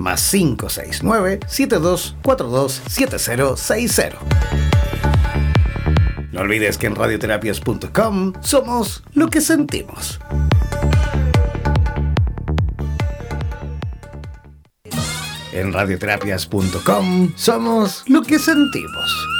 más 569 7242 7060. No olvides que en radioterapias.com somos lo que sentimos. En radioterapias.com somos lo que sentimos.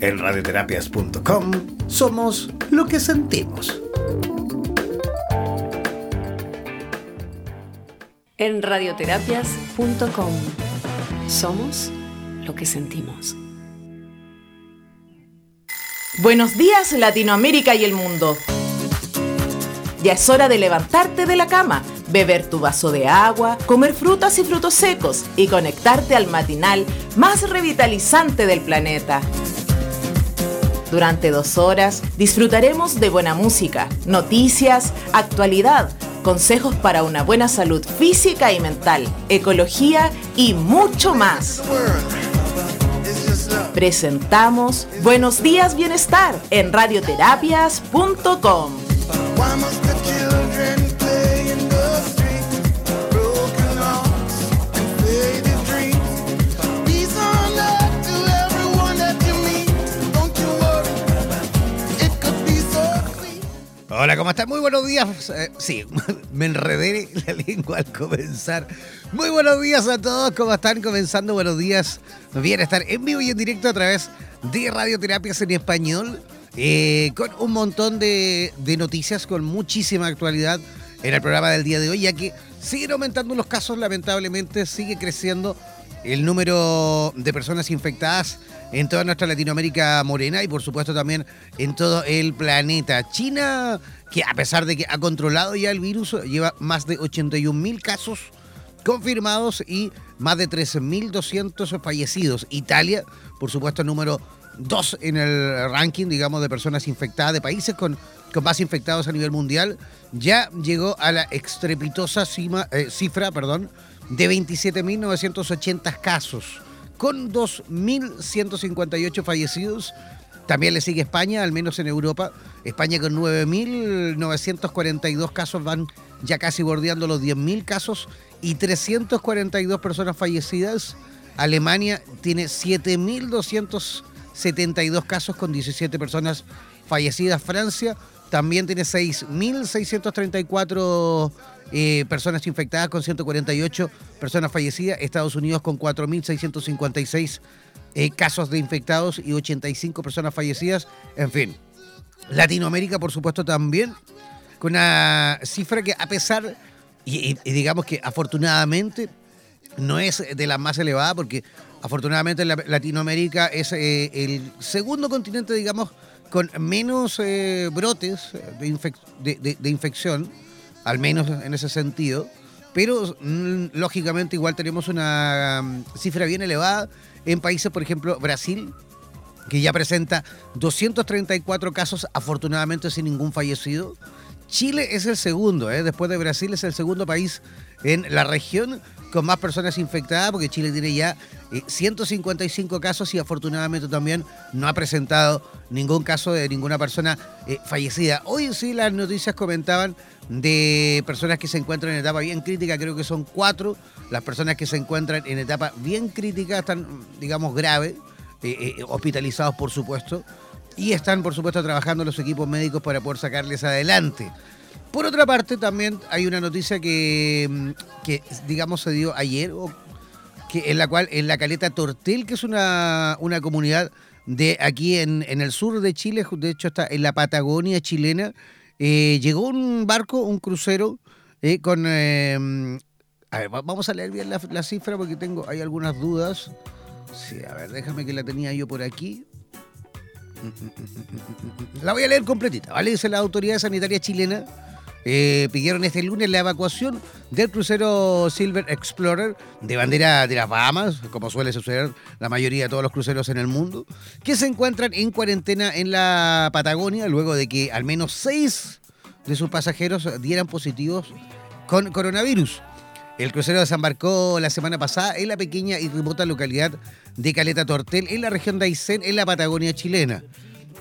En radioterapias.com somos lo que sentimos. En radioterapias.com somos lo que sentimos. Buenos días Latinoamérica y el mundo. Ya es hora de levantarte de la cama, beber tu vaso de agua, comer frutas y frutos secos y conectarte al matinal más revitalizante del planeta. Durante dos horas disfrutaremos de buena música, noticias, actualidad, consejos para una buena salud física y mental, ecología y mucho más. Presentamos Buenos Días Bienestar en radioterapias.com. Hola, ¿cómo están? Muy buenos días. Eh, sí, me enredé la lengua al comenzar. Muy buenos días a todos, ¿cómo están? Comenzando, buenos días. Bienestar en vivo y en directo a través de Radioterapias en Español, eh, con un montón de, de noticias, con muchísima actualidad en el programa del día de hoy, ya que siguen aumentando los casos, lamentablemente sigue creciendo el número de personas infectadas en toda nuestra Latinoamérica morena y por supuesto también en todo el planeta. China, que a pesar de que ha controlado ya el virus, lleva más de 81 mil casos confirmados y más de 13.200 fallecidos. Italia, por supuesto, número 2 en el ranking, digamos, de personas infectadas, de países con, más infectados a nivel mundial, ya llegó a la estrepitosa eh, cifra perdón, de 27.980 casos, con 2.158 fallecidos. También le sigue España, al menos en Europa. España con 9.942 casos van ya casi bordeando los 10.000 casos y 342 personas fallecidas. Alemania tiene 7.272 casos con 17 personas fallecidas. Francia también tiene 6.634 eh, personas infectadas con 148 personas fallecidas. Estados Unidos con 4.656 eh, casos de infectados y 85 personas fallecidas. En fin, Latinoamérica, por supuesto, también con una cifra que a pesar, y, digamos que afortunadamente, no es de la más elevada, porque afortunadamente Latinoamérica es eh, el segundo continente, digamos, con menos eh, brotes de, infección, al menos en ese sentido, pero mm, lógicamente igual tenemos una mm, cifra bien elevada en países, por ejemplo, Brasil, que ya presenta 234 casos, afortunadamente sin ningún fallecido. Chile es el segundo, ¿eh? después de Brasil es el segundo país en la región con más personas infectadas, porque Chile tiene ya 155 eh, casos y afortunadamente también no ha presentado ningún caso de ninguna persona eh, fallecida. Hoy sí las noticias comentaban de personas que se encuentran en etapa bien crítica, creo que son cuatro. Las personas que se encuentran en etapa bien crítica están, digamos, graves, hospitalizados por supuesto y están, por supuesto, trabajando los equipos médicos para poder sacarles adelante. Por otra parte, también hay una noticia que, mm, digamos, se dio ayer, que en la cual en la caleta Tortel, que es una, una comunidad de aquí en, el sur de Chile, de hecho está en la Patagonia chilena, eh, llegó un barco, un crucero, eh, con... Eh, a ver, vamos a leer bien la, la, cifra porque tengo, hay algunas dudas. Sí, a ver, déjame que la tenía yo por aquí. La voy a leer completita, ¿vale? Dice la autoridad sanitaria chilena. Eh, pidieron este lunes la evacuación del crucero Silver Explorer de bandera de las Bahamas, como suele suceder la mayoría de todos los cruceros en el mundo, que se encuentran en cuarentena en la Patagonia luego de que al menos seis de sus pasajeros dieran positivos con coronavirus. El crucero desembarcó la semana pasada en la pequeña y remota localidad de Caleta Tortel, en la región de Aysén, en la Patagonia chilena.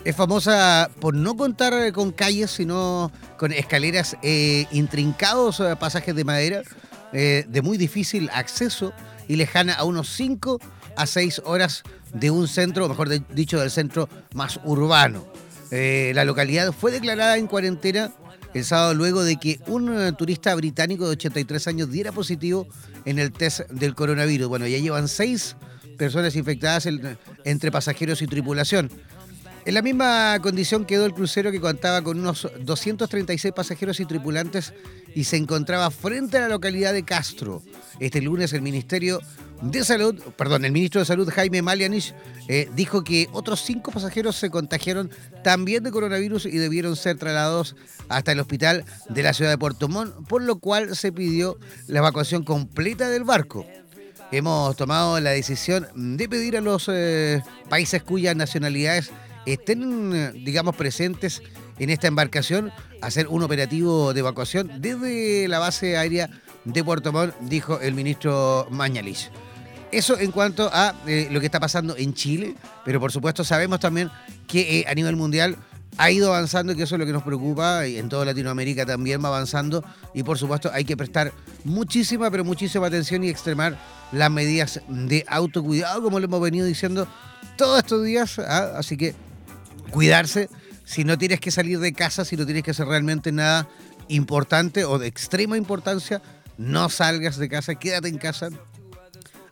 Es famosa por no contar con calles, sino con escaleras eh, intrincados, eh, pasajes de madera, eh, de muy difícil acceso y lejana a unos 5 a 6 horas de un centro, o mejor dicho, del centro más urbano. la localidad fue declarada en cuarentena el sábado luego de que un turista británico de 83 años diera positivo en el test del coronavirus. Bueno, ya llevan seis personas infectadas entre pasajeros y tripulación. En la misma condición quedó el crucero que contaba con unos 236 pasajeros y tripulantes y se encontraba frente a la localidad de Castro. Este lunes el Ministerio de Salud, perdón, el ministro de Salud Jaime Malianich eh, dijo que otros cinco pasajeros se contagiaron también de coronavirus y debieron ser trasladados hasta el hospital de la ciudad de Puerto Montt, por lo cual se pidió la evacuación completa del barco hemos tomado la decisión de pedir a los eh, países cuyas nacionalidades estén, digamos, presentes en esta embarcación, hacer un operativo de evacuación desde la base aérea de Puerto Montt, dijo el ministro Mañalich. Eso en cuanto a eh, lo que está pasando en Chile, pero por supuesto sabemos también que eh, a nivel mundial ha ido avanzando y que eso es lo que nos preocupa y en toda Latinoamérica también va avanzando y por supuesto hay que prestar muchísima, pero muchísima atención y extremar las medidas de autocuidado como lo hemos venido diciendo todos estos días, ¿ah? así que cuidarse si no tienes que salir de casa, si no tienes que hacer realmente nada importante o de extrema importancia, no salgas de casa, quédate en casa.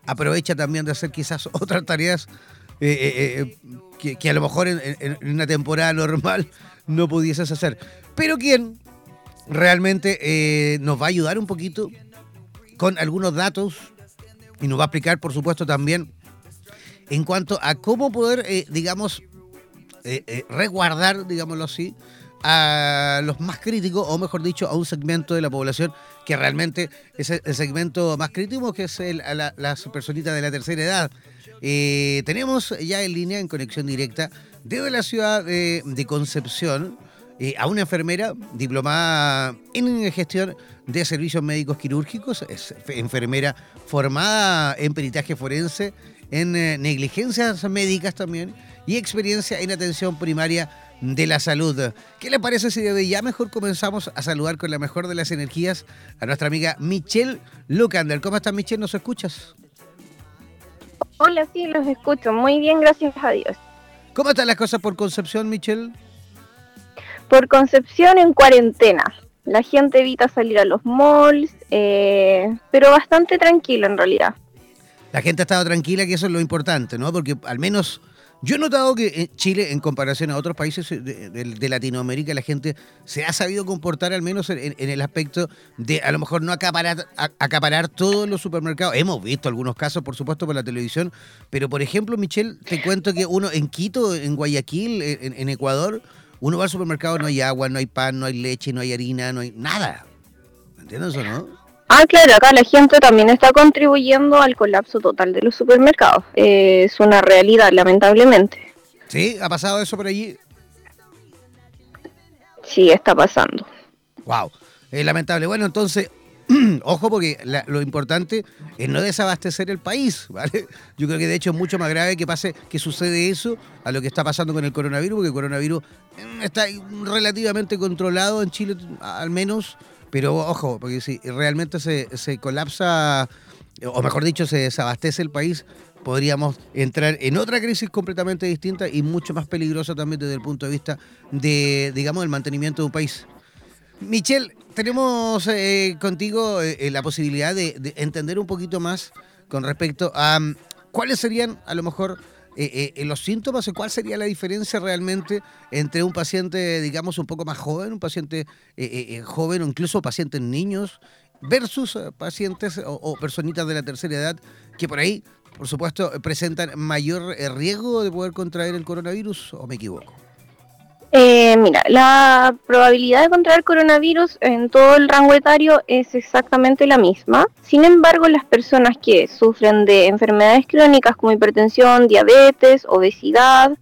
Aprovecha también de hacer quizás otras tareas eh, eh, eh, que, a lo mejor en, una temporada normal no pudieses hacer. Pero quien realmente nos va a ayudar un poquito con algunos datos y nos va a explicar, por supuesto, también en cuanto a cómo poder, digamos, eh, resguardar, digámoslo así, a los más críticos, o mejor dicho, a un segmento de la población que realmente es el segmento más crítico, que es el, la, las personitas de la tercera edad. Eh, tenemos ya en línea, en conexión directa, desde la ciudad de, Concepción, eh, a una enfermera diplomada en gestión de servicios médicos quirúrgicos, es enfermera formada en peritaje forense, en eh, negligencias médicas también y experiencia en atención primaria de la salud. ¿Qué le parece si desde ya mejor comenzamos a saludar con la mejor de las energías a nuestra amiga Michelle Lucander? ¿Cómo estás Michelle? ¿Nos escuchas? Hola, sí, los escucho. Muy bien, gracias a Dios. ¿Cómo están las cosas por Concepción, Michelle? Por Concepción en cuarentena. La gente evita salir a los malls, eh, pero bastante tranquilo en realidad. La gente ha estado tranquila, que eso es lo importante, ¿no? Porque al menos yo he notado que en Chile, en comparación a otros países de, Latinoamérica, la gente se ha sabido comportar al menos en, el aspecto de a lo mejor no acaparar, acaparar todos los supermercados. Hemos visto algunos casos, por supuesto, por la televisión, pero por ejemplo, Michelle, te cuento que uno en Quito, en Guayaquil, en, Ecuador, uno va al supermercado, no hay agua, no hay pan, no hay leche, no hay harina, no hay nada. ¿Entiendes o no? Ah, claro, acá la gente también está contribuyendo al colapso total de los supermercados. Eh, es una realidad, lamentablemente. ¿Sí? ¿Ha pasado eso por allí? Sí, está pasando. Wow, es lamentable. Bueno, entonces, ojo porque lo importante es no desabastecer el país, ¿vale? Yo creo que de hecho es mucho más grave que pase, que sucede eso a lo que está pasando con el coronavirus, porque el coronavirus mm, está relativamente controlado en Chile, al menos pero ojo, porque si realmente se, se colapsa, o mejor dicho, se desabastece el país, podríamos entrar en otra crisis completamente distinta y mucho más peligrosa también desde el punto de vista de, digamos, el mantenimiento de un país. Michelle, tenemos eh, contigo eh, la posibilidad de, entender un poquito más con respecto a mm, cuáles serían, a lo mejor, eh, eh, los síntomas, ¿cuál sería la diferencia realmente entre un paciente, digamos, un poco más joven, un paciente eh, joven o incluso pacientes niños, versus pacientes o, personitas de la tercera edad que por ahí, por supuesto, presentan mayor riesgo de poder contraer el coronavirus, o me equivoco? Eh, mira, la probabilidad de contraer coronavirus en todo el rango etario es exactamente la misma. Sin embargo, las personas que sufren de enfermedades crónicas como hipertensión, diabetes, obesidad,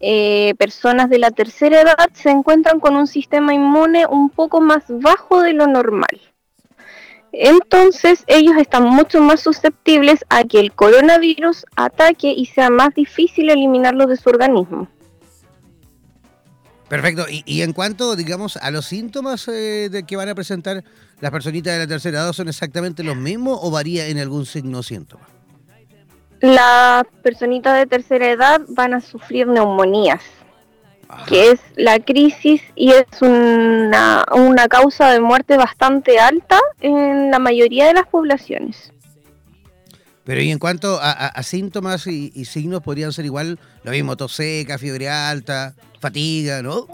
eh, personas de la tercera edad se encuentran con un sistema inmune un poco más bajo de lo normal. Entonces ellos están mucho más susceptibles a que el coronavirus ataque y sea más difícil eliminarlo de su organismo. Perfecto. Y, en cuanto, digamos, a los síntomas eh, de que van a presentar las personitas de la tercera edad, ¿son exactamente los mismos o varía en algún signo o síntoma? Las personitas de tercera edad van a sufrir neumonías, que es la crisis y es una, una causa de muerte bastante alta en la mayoría de las poblaciones. Pero y en cuanto a, síntomas y, signos, podrían ser igual lo mismo, tos seca, fiebre alta, fatiga, ¿no?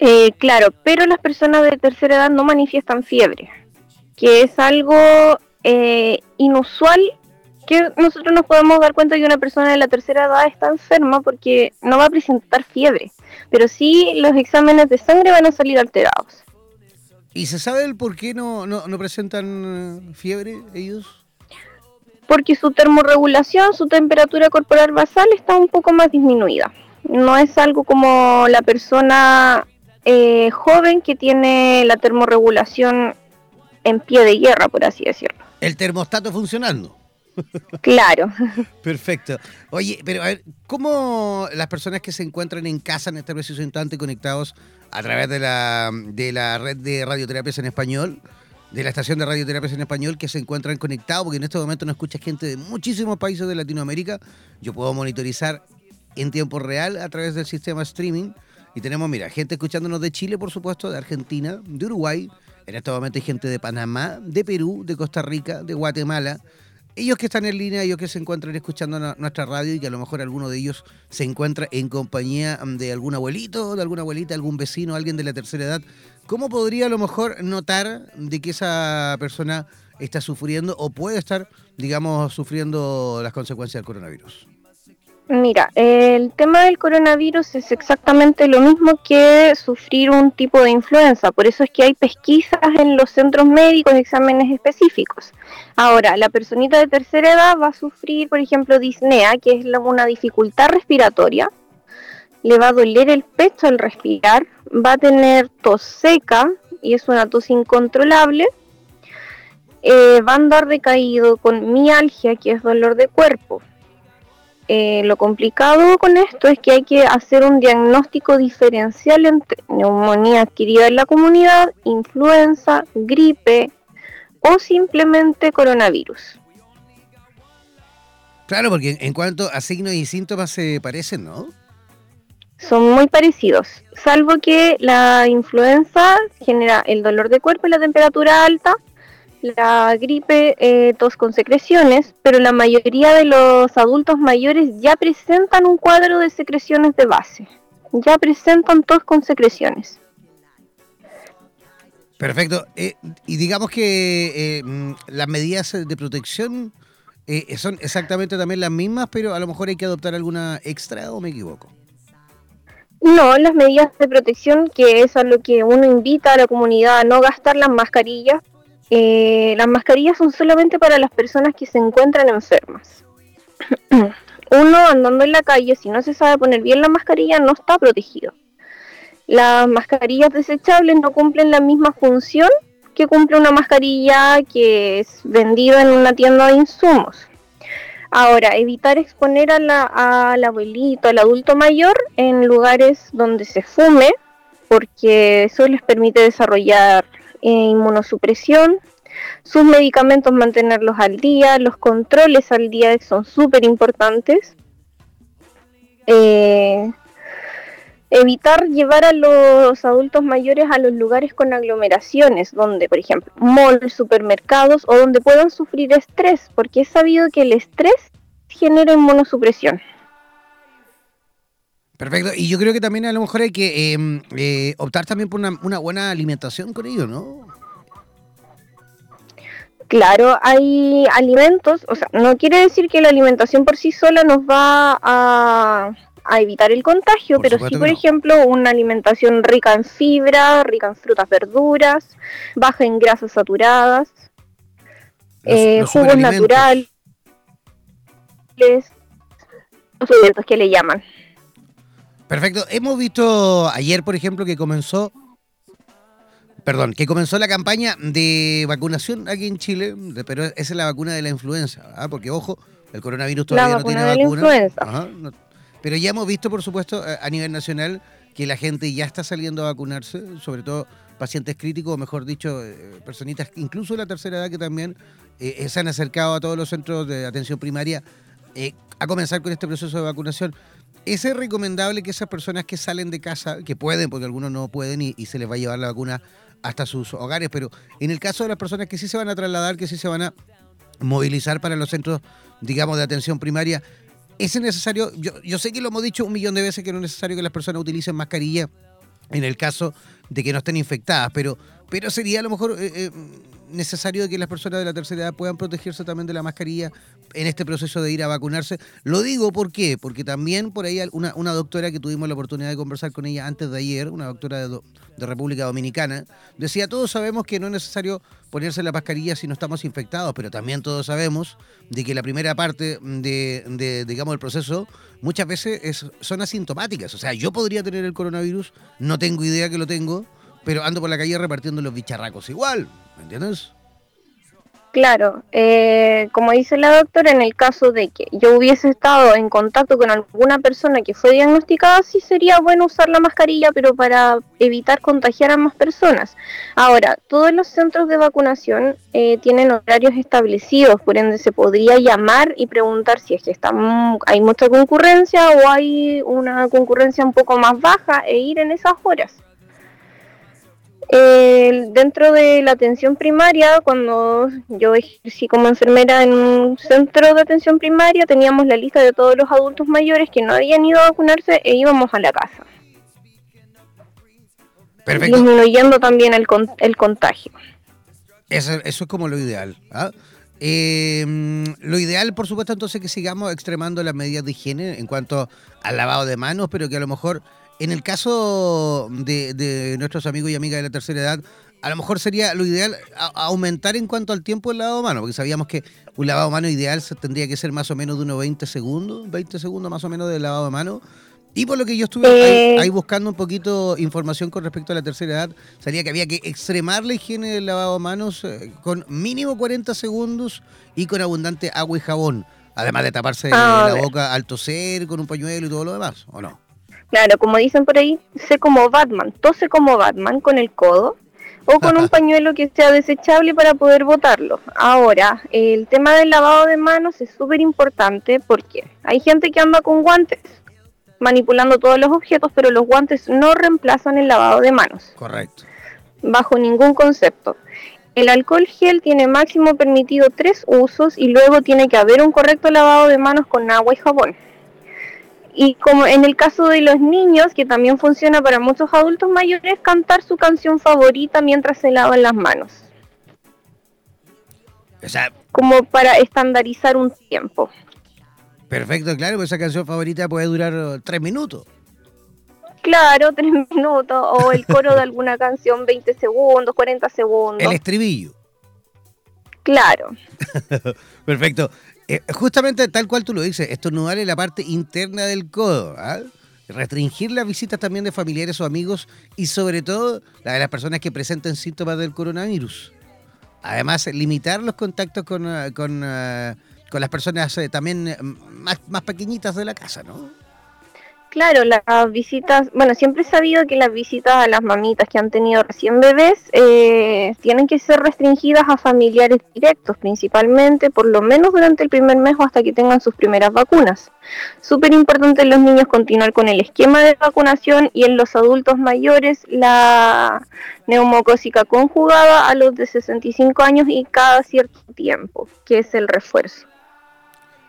Eh, claro, pero las personas de tercera edad no manifiestan fiebre, que es algo eh, inusual que nosotros nos podemos dar cuenta que una persona de la tercera edad está enferma porque no va a presentar fiebre, pero sí los exámenes de sangre van a salir alterados. ¿Y se sabe el por qué no, no, no presentan fiebre ellos? Porque su termorregulación, su temperatura corporal basal está un poco más disminuida. No es algo como la persona eh, joven que tiene la termorregulación en pie de guerra, por así decirlo. El termostato funcionando. Claro. Perfecto. Oye, pero a ver, ¿cómo las personas que se encuentran en casa en este preciso instante conectados a través de la, de la red de radioterapias en español, de la estación de radioterapias en español que se encuentran conectados, porque en este momento no escucha gente de muchísimos países de Latinoamérica. Yo puedo monitorizar en tiempo real a través del sistema streaming. Y tenemos, mira, gente escuchándonos de Chile, por supuesto, de Argentina, de Uruguay. En este momento hay gente de Panamá, de Perú, de Costa Rica, de Guatemala, ellos que están en línea, ellos que se encuentran escuchando nuestra radio y que a lo mejor alguno de ellos se encuentra en compañía de algún abuelito, de alguna abuelita, algún vecino, alguien de la tercera edad, ¿cómo podría a lo mejor notar de que esa persona está sufriendo o puede estar, digamos, sufriendo las consecuencias del coronavirus? Mira, el tema del coronavirus es exactamente lo mismo que sufrir un tipo de influenza, por eso es que hay pesquisas en los centros médicos, exámenes específicos. Ahora, la personita de tercera edad va a sufrir, por ejemplo, disnea, que es una dificultad respiratoria, le va a doler el pecho al respirar, va a tener tos seca y es una tos incontrolable, eh, va a andar decaído con mialgia, que es dolor de cuerpo eh, lo complicado con esto es que hay que hacer un diagnóstico diferencial entre neumonía adquirida en la comunidad, influenza, gripe o simplemente coronavirus. Claro, porque en cuanto a signos y síntomas se parecen, ¿no? Son muy parecidos, salvo que la influenza genera el dolor de cuerpo y la temperatura alta, la gripe, eh, tos con secreciones, pero la mayoría de los adultos mayores ya presentan un cuadro de secreciones de base, ya presentan tos con secreciones. Perfecto. Eh, y digamos que eh, mm, las medidas de protección son exactamente también las mismas, pero a lo mejor hay que adoptar alguna extra o me equivoco. No, las medidas de protección, que es a lo que uno invita a la comunidad a no gastar las mascarillas, eh, las mascarillas son solamente para las personas que se encuentran enfermas. Uno andando en la calle, si no se sabe poner bien la mascarilla, no está protegido. Las mascarillas desechables no cumplen la misma función que cumple una mascarilla que es vendida en una tienda de insumos. Ahora, evitar exponer a la, al abuelito, al adulto mayor en lugares donde se fume, porque eso les permite desarrollar eh, inmunosupresión, sus medicamentos mantenerlos al día, los controles al día son súper importantes. Eh, evitar llevar a los adultos mayores a los lugares con aglomeraciones, donde, por ejemplo, malls, supermercados o donde puedan sufrir estrés, porque es sabido que el estrés genera inmunosupresión. Perfecto, y yo creo que también a lo mejor hay que em, eh, optar también por una, una, buena alimentación con ellos, ¿no? Claro, hay alimentos, o sea, no quiere decir que la alimentación por sí sola nos va a, evitar el contagio, pero sí, por ejemplo, una alimentación rica en fibra, rica en frutas, verduras, baja en grasas saturadas, eh, jugos naturales, los alimentos que le llaman. Perfecto. Hemos visto ayer, por ejemplo, que comenzó, perdón, que comenzó la campaña de vacunación aquí en Chile, pero esa es la vacuna de la influenza, ¿ah? porque ojo, el coronavirus todavía no tiene vacuna. Pero ya hemos visto, por supuesto, a nivel nacional que la gente ya está saliendo a vacunarse, sobre todo pacientes críticos, o mejor dicho, eh, personitas, incluso de la tercera edad que también eh, se han acercado a todos los centros de atención primaria eh, a comenzar con este proceso de vacunación. ¿Es recomendable que esas personas que salen de casa, que pueden, porque algunos no pueden y, se les va a llevar la vacuna hasta sus hogares, pero en el caso de las personas que sí se van a trasladar, que sí se van a movilizar para los centros, digamos, de atención primaria, ¿es necesario? Yo, yo sé que lo hemos dicho un millón de veces que no es necesario que las personas utilicen mascarilla en el caso de que no estén infectadas, pero, pero sería a lo mejor eh, eh, necesario que las personas de la tercera edad puedan protegerse también de la mascarilla en este proceso de ir a vacunarse. Lo digo ¿por qué? porque también por ahí una, una doctora que tuvimos la oportunidad de conversar con ella antes de ayer, una doctora de, República Dominicana, decía, todos sabemos que no es necesario ponerse la mascarilla si no estamos infectados, pero también todos sabemos de que la primera parte de, de digamos, el proceso muchas veces es, son asintomáticas. O sea, yo podría tener el coronavirus, no tengo idea que lo tengo, pero ando por la calle repartiendo los bicharracos igual, ¿me entiendes? Claro, eh, como dice la doctora, en el caso de que yo hubiese estado en contacto con alguna persona que fue diagnosticada, sí sería bueno usar la mascarilla, pero para evitar contagiar a más personas. Ahora, todos los centros de vacunación eh, tienen horarios establecidos, por ende se podría llamar y preguntar si es que está, hay mucha concurrencia o hay una concurrencia un poco más baja e ir en esas horas dentro de la atención primaria, cuando yo ejercí como enfermera en un centro de atención primaria, teníamos la lista de todos los adultos mayores que no habían ido a vacunarse e íbamos a la casa. Disminuyendo también el, el contagio. Eso, eso, es como lo ideal. ¿ah? Eh, lo ideal, por supuesto, entonces que sigamos extremando las medidas de higiene en cuanto al lavado de manos, pero que a lo mejor en el caso de, nuestros amigos y amigas de la tercera edad, a lo mejor sería lo ideal aumentar en cuanto al tiempo del lavado de manos, porque sabíamos que un lavado de manos ideal tendría que ser más o menos de unos 20 segundos, 20 segundos más o menos de lavado de manos. Y por lo que yo estuve eh. ahí, buscando un poquito información con respecto a la tercera edad, salía que había que extremar la higiene del lavado de manos eh, con mínimo 40 segundos y con abundante agua y jabón, además de taparse ah, la boca al toser con un pañuelo y todo lo demás, ¿o no? Claro, como dicen por ahí, sé como Batman, tose como Batman con el codo o con un pañuelo que sea desechable para poder botarlo. Ahora, el tema del lavado de manos es súper importante porque hay gente que anda con guantes manipulando todos los objetos, pero los guantes no reemplazan el lavado de manos. Correcto. Bajo ningún concepto. El alcohol gel tiene máximo permitido tres usos y luego tiene que haber un correcto lavado de manos con agua y jabón. Y como en el caso de los niños, que también funciona para muchos adultos mayores, cantar su canción favorita mientras se lavan las manos. como para estandarizar un tiempo. Perfecto, claro, pues esa canción favorita puede durar uh, tres minutos. Claro, tres minutos, o el coro de alguna canción 20 segundos, 40 segundos. El estribillo. Claro. Perfecto. Eh, justamente tal cual tú lo dices, estornudar en la parte interna del codo. ¿ah? Restringir las visitas también de familiares o amigos y sobre todo la de las personas que presenten síntomas del coronavirus. Además, limitar los contactos con, uh, con uh, con las personas eh, también eh, más, más pequeñitas de la casa, ¿no? Claro, las visitas, bueno, siempre he sabido que las visitas a las mamitas que han tenido recién bebés eh, tienen que ser restringidas a familiares directos, principalmente, por lo menos durante el primer mes o hasta que tengan sus primeras vacunas. Súper importante en los niños continuar con el esquema de vacunación y en los adultos mayores la neumocósica conjugada a los de 65 años y cada cierto tiempo, que es el refuerzo.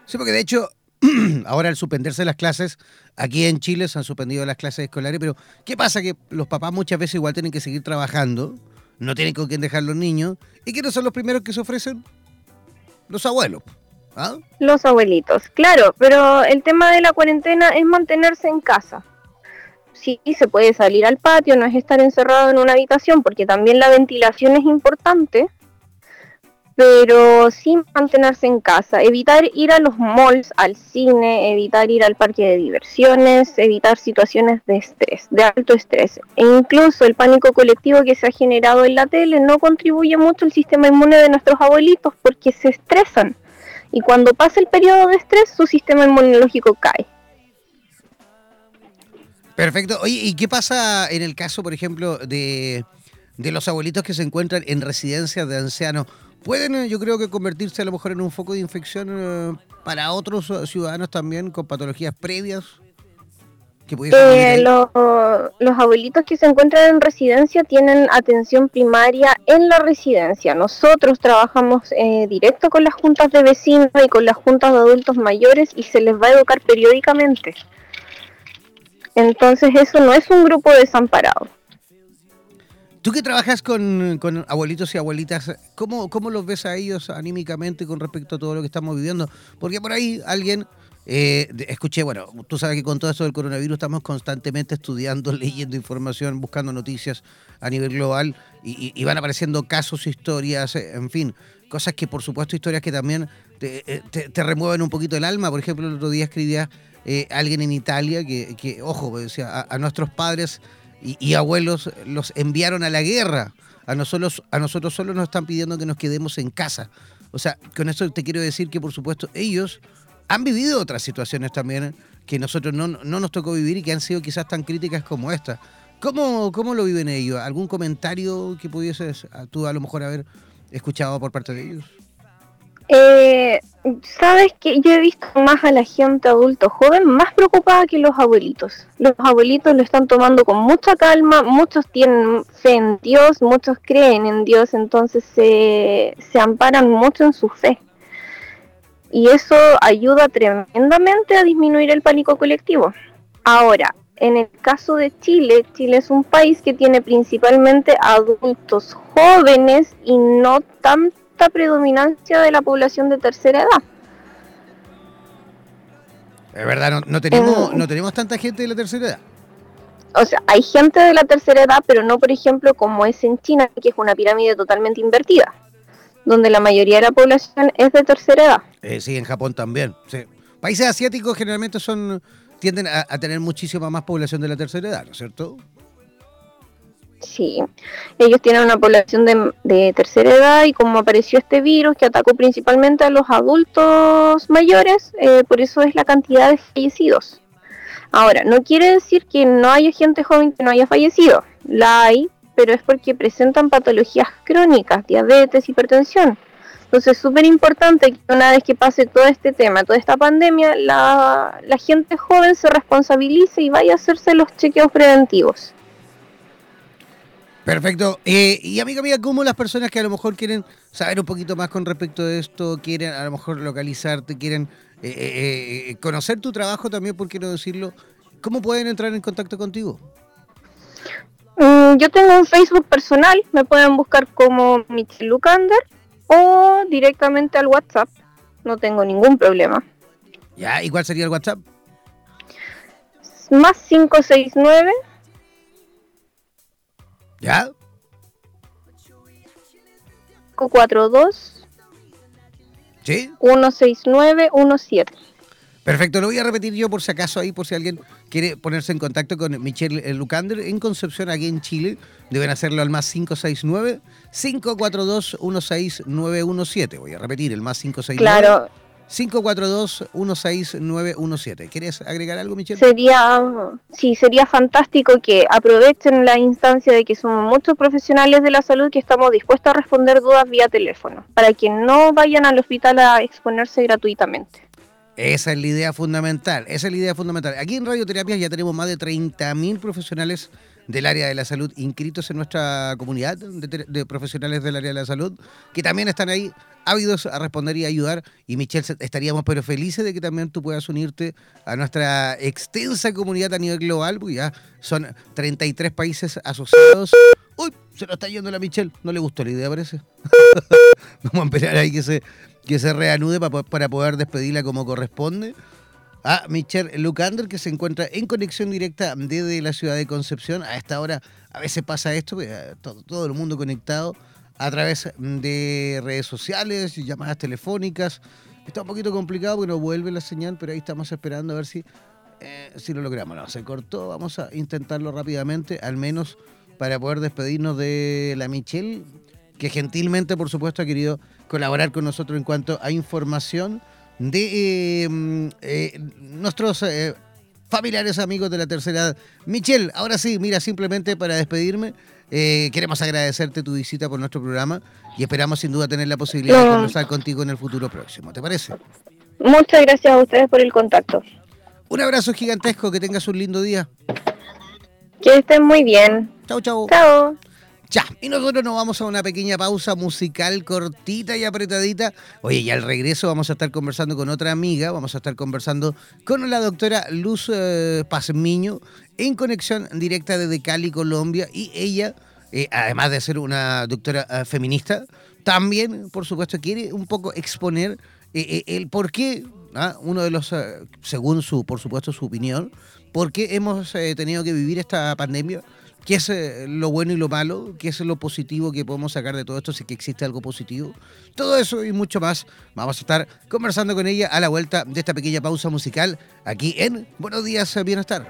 Sí, porque de hecho, ahora al suspenderse las clases, aquí en Chile se han suspendido las clases escolares, pero ¿qué pasa? Que los papás muchas veces igual tienen que seguir trabajando, no tienen con quién dejar los niños, ¿y quiénes son los primeros que se ofrecen? Los abuelos. ¿ah? Los abuelitos, claro, pero el tema de la cuarentena es mantenerse en casa. Sí, se puede salir al patio, no es estar encerrado en una habitación, porque también la ventilación es importante pero sin mantenerse en casa, evitar ir a los malls, al cine, evitar ir al parque de diversiones, evitar situaciones de estrés, de alto estrés. E incluso el pánico colectivo que se ha generado en la tele no contribuye mucho al sistema inmune de nuestros abuelitos porque se estresan. Y cuando pasa el periodo de estrés, su sistema inmunológico cae. Perfecto. Oye, ¿y qué pasa en el caso, por ejemplo, de, de los abuelitos que se encuentran en residencias de ancianos? Pueden, eh, yo creo que convertirse a lo mejor en un foco de infección eh, para otros eh, ciudadanos también con patologías previas. Que los, los abuelitos que se encuentran en residencia tienen atención primaria en la residencia. Nosotros trabajamos directo con las juntas de vecinos y con las juntas de adultos mayores y se les va a educar periódicamente. Entonces eso no es un grupo desamparado. Tú que trabajas con, abuelitos y abuelitas, ¿cómo, ¿cómo los ves a ellos anímicamente con respecto a todo lo que estamos viviendo? Porque por ahí alguien, eh, escuché, bueno, tú sabes que con todo esto del coronavirus estamos constantemente estudiando, leyendo información, buscando noticias a nivel global y, van apareciendo casos, historias, eh, en fin, cosas que por supuesto historias que también te, eh, remueven un poquito el alma. Por ejemplo, el otro día escribía alguien en Italia que, ojo, decía, a nuestros padres y, abuelos los enviaron a la guerra. A nosotros, a nosotros solo nos están pidiendo que nos quedemos en casa. O sea, con esto te quiero decir que, por supuesto, ellos han vivido otras situaciones también que nosotros no, no nos tocó vivir y que han sido quizás tan críticas como esta. ¿Cómo, ¿Cómo lo viven ellos? ¿Algún comentario que pudieses tú a lo mejor haber escuchado por parte de ellos? Eh, Sabes que yo he visto más a la gente adulto joven más preocupada que los abuelitos. Los abuelitos lo están tomando con mucha calma, muchos tienen fe en Dios, muchos creen en Dios, entonces se, se amparan mucho en su fe. Y eso ayuda tremendamente a disminuir el pánico colectivo. Ahora, en el caso de Chile, Chile es un país que tiene principalmente adultos jóvenes y no tan alta predominancia de la población de tercera edad. Es verdad, no, tenemos, eh. no tenemos tanta gente de la tercera edad. O sea, hay gente de la tercera edad, pero no, por ejemplo, como es en China, que es una pirámide totalmente invertida, donde la mayoría de la población es de tercera edad. Eh, sí, en Japón también. Países asiáticos generalmente son tienden a, a tener muchísima más población de la tercera edad, ¿no es cierto? Sí, ellos tienen una población de, tercera edad y como apareció este virus que atacó principalmente a los adultos mayores, eh, por eso es la cantidad de fallecidos. Ahora, no quiere decir que no haya gente joven que no haya fallecido, la hay, pero es porque presentan patologías crónicas, diabetes, hipertensión. Entonces es súper importante que una vez que pase todo este tema, toda esta pandemia, la, la gente joven se responsabilice y vaya a hacerse los chequeos preventivos. Perfecto. Eh, y amiga mía, ¿cómo las personas que a lo mejor quieren saber un poquito más con respecto a esto, quieren a lo mejor localizarte, quieren eh, eh, conocer tu trabajo también, por qué no decirlo, cómo pueden entrar en contacto contigo? Mm, yo tengo un Facebook personal, me pueden buscar como Michelle Lucander o directamente al WhatsApp, no tengo ningún problema. Ya, ¿y cuál sería el WhatsApp? Más 569 ¿Ya? 542 ¿Sí? 16917. Perfecto, lo voy a repetir yo por si acaso ahí, por si alguien quiere ponerse en contacto con Michelle Lucander en Concepción, aquí en Chile. Deben hacerlo al más 569 542 16917. Voy a repetir, el más 569. Claro, 542-16917. ¿Quieres agregar algo, Michelle? Sería, sí, sería fantástico que aprovechen la instancia de que somos muchos profesionales de la salud que estamos dispuestos a responder dudas vía teléfono, para que no vayan al hospital a exponerse gratuitamente. Esa es la idea fundamental, esa es la idea fundamental. Aquí en Radioterapia ya tenemos más de 30.000 profesionales del área de la salud inscritos en nuestra comunidad de, profesionales del área de la salud, que también están ahí ávidos a responder y ayudar. Y Michelle, estaríamos pero felices de que también tú puedas unirte a nuestra extensa comunidad a nivel global, porque ya son 33 países asociados. Uy, se nos está yendo la Michelle. No le gustó la idea, parece. Vamos a esperar ahí que se, que se reanude para, para poder despedirla como corresponde a Michelle Lucander, que se encuentra en conexión directa desde la ciudad de Concepción. A esta hora a veces pasa esto, todo el mundo conectado a través de redes sociales, llamadas telefónicas. Está un poquito complicado porque vuelve la señal, pero ahí estamos esperando a ver si, eh, si lo logramos. No, se cortó, vamos a intentarlo rápidamente, al menos para poder despedirnos de la Michelle, que gentilmente, por supuesto, ha querido colaborar con nosotros en cuanto a información de eh, nuestros eh, familiares amigos de la tercera edad. Michelle, ahora sí, mira, simplemente para despedirme, eh, queremos agradecerte tu visita por nuestro programa y esperamos sin duda tener la posibilidad de conversar contigo en el futuro próximo. ¿Te parece? Muchas gracias a ustedes por el contacto. Un abrazo gigantesco, que tengas un lindo día. Que estén muy bien. Chau, chau. Chao. Ya, y nosotros nos vamos a una pequeña pausa musical cortita y apretadita. Oye, y al regreso vamos a estar conversando con otra amiga, vamos a estar conversando con la doctora Luz eh, Pazmiño en conexión directa desde Cali, Colombia, y ella, eh, además de ser una doctora eh, feminista, también, por supuesto, quiere un poco exponer el por qué, ¿ah? uno de los, según su, por supuesto, su opinión, por qué hemos tenido que vivir esta pandemia qué es eh, lo bueno y lo malo, qué es lo positivo que podemos sacar de todo esto, si que existe algo positivo. Todo eso y mucho más vamos a estar conversando con ella a la vuelta de esta pequeña pausa musical aquí en Buenos Días Bienestar.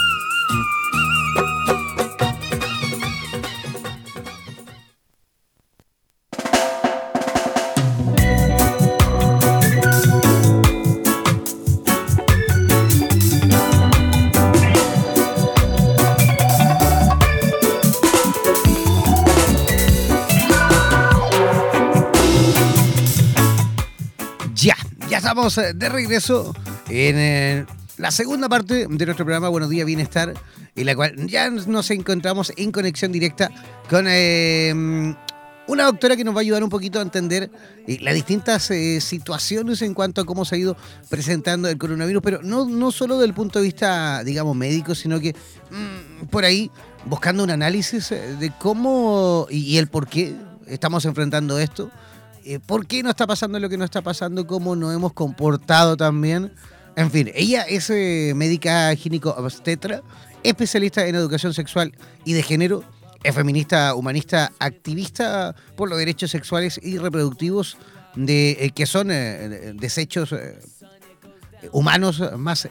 Estamos eh, de regreso en eh, la segunda parte de nuestro programa Buenos Días Bienestar, en la cual ya nos encontramos en conexión directa con eh, una doctora que nos va a ayudar un poquito a entender eh, las distintas situaciones en cuanto a cómo se ha ido presentando el coronavirus, pero no, no solo desde el punto de vista, digamos, médico, sino que mm, por ahí buscando un análisis de cómo y el por qué estamos enfrentando esto. Eh, por qué no está pasando lo que no está pasando, cómo nos hemos comportado también. En fin, ella es eh, médica gínico obstetra, especialista en educación sexual y de género, es feminista, humanista, activista por los derechos sexuales y reproductivos de eh, que son eh, desechos eh, humanos más.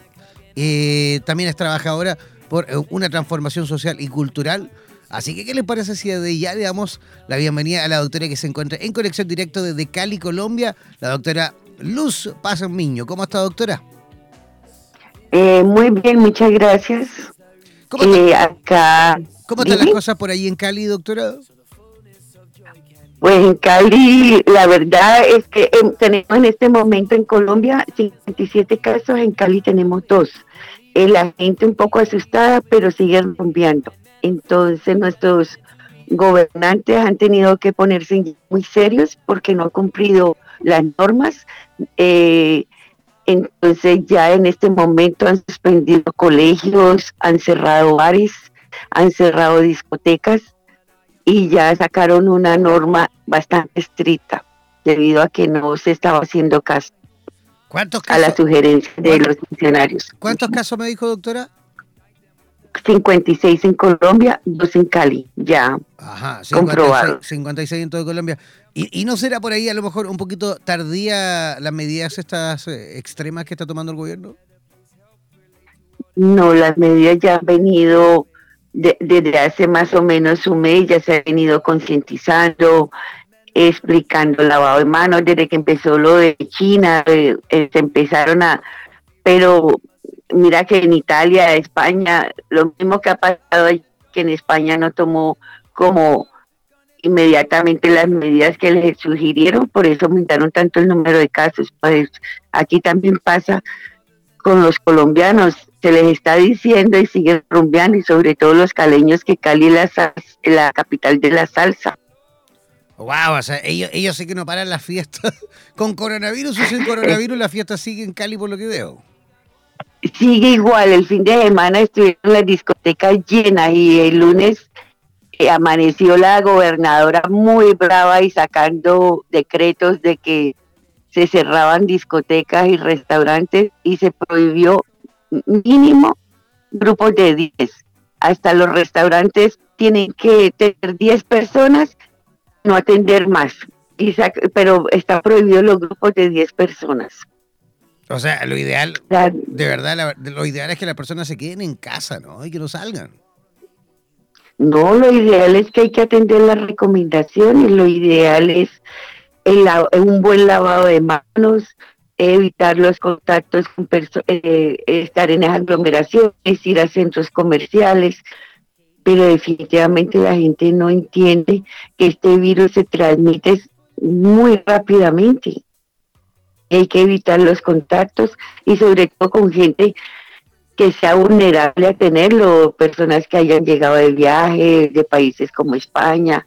Eh, también es trabajadora por una transformación social y cultural. Así que, ¿qué les parece si desde ya le damos la bienvenida a la doctora que se encuentra en conexión directo desde Cali, Colombia, la doctora Luz Paz Miño? ¿Cómo está, doctora? Eh, muy bien, muchas gracias. ¿Cómo, está- Eh, acá, cómo están las cosas por ahí en Cali, doctora? pues en Cali, la verdad es que em, tenemos en este momento en Colombia 57 casos, en Cali tenemos dos. Eh, la gente un poco asustada, pero sigue rumbeando. Entonces nuestros gobernantes han tenido que ponerse muy serios porque no han cumplido las normas. Eh, entonces ya en este momento han suspendido colegios, han cerrado bares, han cerrado discotecas y ya sacaron una norma bastante estricta debido a que no se estaba haciendo caso ¿Cuántos a la casos, sugerencia de los funcionarios. ¿cuántos casos me dijo, doctora? 56 en Colombia, dos en Cali, ya. Ajá, Comprobado. 56, 56 en todo Colombia. ¿Y, ¿Y no será por ahí a lo mejor un poquito tardía las medidas estas eh, extremas que está tomando el gobierno? No, las medidas ya han venido desde hace más o menos un mes, ya se ha venido concientizando, explicando el lavado de manos, desde que empezó lo de China, eh, eh, se empezaron a, pero mira que en Italia, España, lo mismo que ha pasado que en España no tomó como inmediatamente las medidas que les sugirieron, por eso aumentaron tanto el número de casos. Pues aquí también pasa con los colombianos, se les está diciendo y siguen rumbeando, y sobre todo los caleños que Cali es la, la capital de la salsa. Wow, o sea, ellos, ellos sí que no paran las fiestas. Con coronavirus o sin coronavirus, la fiesta sigue en Cali por lo que veo. Sigue igual, el fin de semana estuvieron las discotecas llenas y el lunes eh, amaneció la gobernadora muy brava y sacando decretos de que se cerraban discotecas y restaurantes y se prohibió mínimo grupos de 10. Hasta los restaurantes tienen que tener 10 personas, no atender más. pero está prohibido los grupos de 10 personas. O sea, lo ideal, de verdad, lo ideal es que las personas se queden en casa, ¿no? Y que no salgan. No, lo ideal es que hay que atender las recomendaciones, lo ideal es el, un buen lavado de manos, evitar los contactos con eh, estar en aglomeraciones, ir a centros comerciales, pero definitivamente la gente no entiende que este virus se transmite muy rápidamente hay que evitar los contactos y sobre todo con gente que sea vulnerable a tenerlo, personas que hayan llegado de viaje de países como España.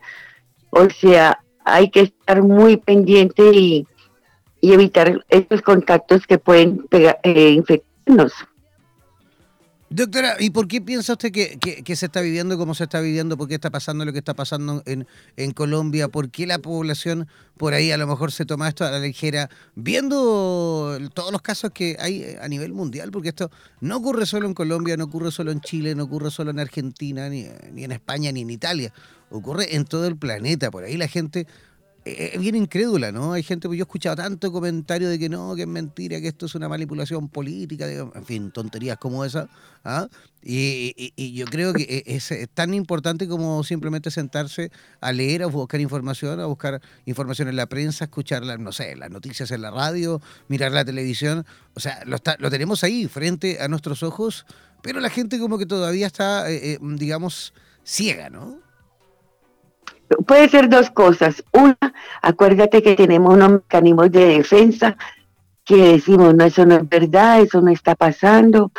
O sea, hay que estar muy pendiente y, evitar estos contactos que pueden eh, infectarnos. Doctora, ¿y por qué piensa usted que, se está viviendo como se está viviendo? ¿Por qué está pasando lo que está pasando en, en, Colombia? ¿Por qué la población por ahí a lo mejor se toma esto a la ligera? Viendo todos los casos que hay a nivel mundial, porque esto no ocurre solo en Colombia, no ocurre solo en Chile, no ocurre solo en Argentina, ni, ni en España, ni en Italia. Ocurre en todo el planeta. Por ahí la gente es bien incrédula, ¿no? Hay gente, pues yo he escuchado tanto comentario de que no, que es mentira, que esto es una manipulación política, en fin, tonterías como esa. ¿ah? Y, yo creo que e, es, tan importante como simplemente sentarse a leer, a buscar información, a buscar información en la prensa, escuchar, no sé, las noticias en la radio, mirar la televisión. O sea, lo, está, lo tenemos ahí, frente a nuestros ojos, pero la gente como que todavía está, eh, eh, digamos, ciega, ¿no? Puede ser dos cosas. Una, acuérdate que tenemos unos mecanismos de defensa que decimos, no, eso no es verdad, eso no está pasando,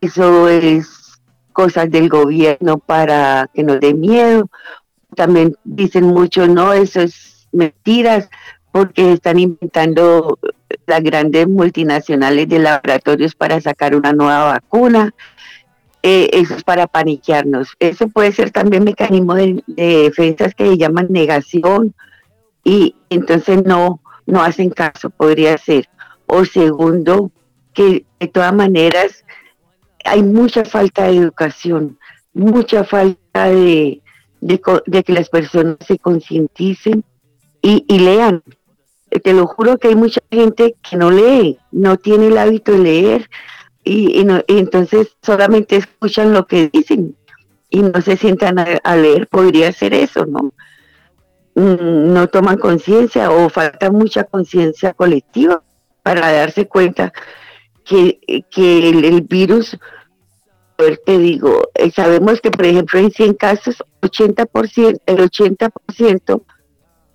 eso es cosas del gobierno para que nos dé miedo. También dicen mucho, no, eso es mentiras, porque están inventando las grandes multinacionales de laboratorios para sacar una nueva vacuna. Eh, eso es para paniquearnos. Eso puede ser también mecanismo de, defensas que se llaman negación y entonces no, no hacen caso, podría ser. O segundo, que de todas maneras hay mucha falta de educación, mucha falta de, de, que las personas se concienticen y, y lean. Te lo juro que hay mucha gente que no lee, no tiene el hábito de leer y, entonces solamente escuchan lo que dicen y no se sientan a, leer, podría ser eso, ¿no? Mm, no toman conciencia o falta mucha conciencia colectiva para darse cuenta que, el, virus, pues te digo, eh, sabemos que por ejemplo en 100 casos, 80%, el 80%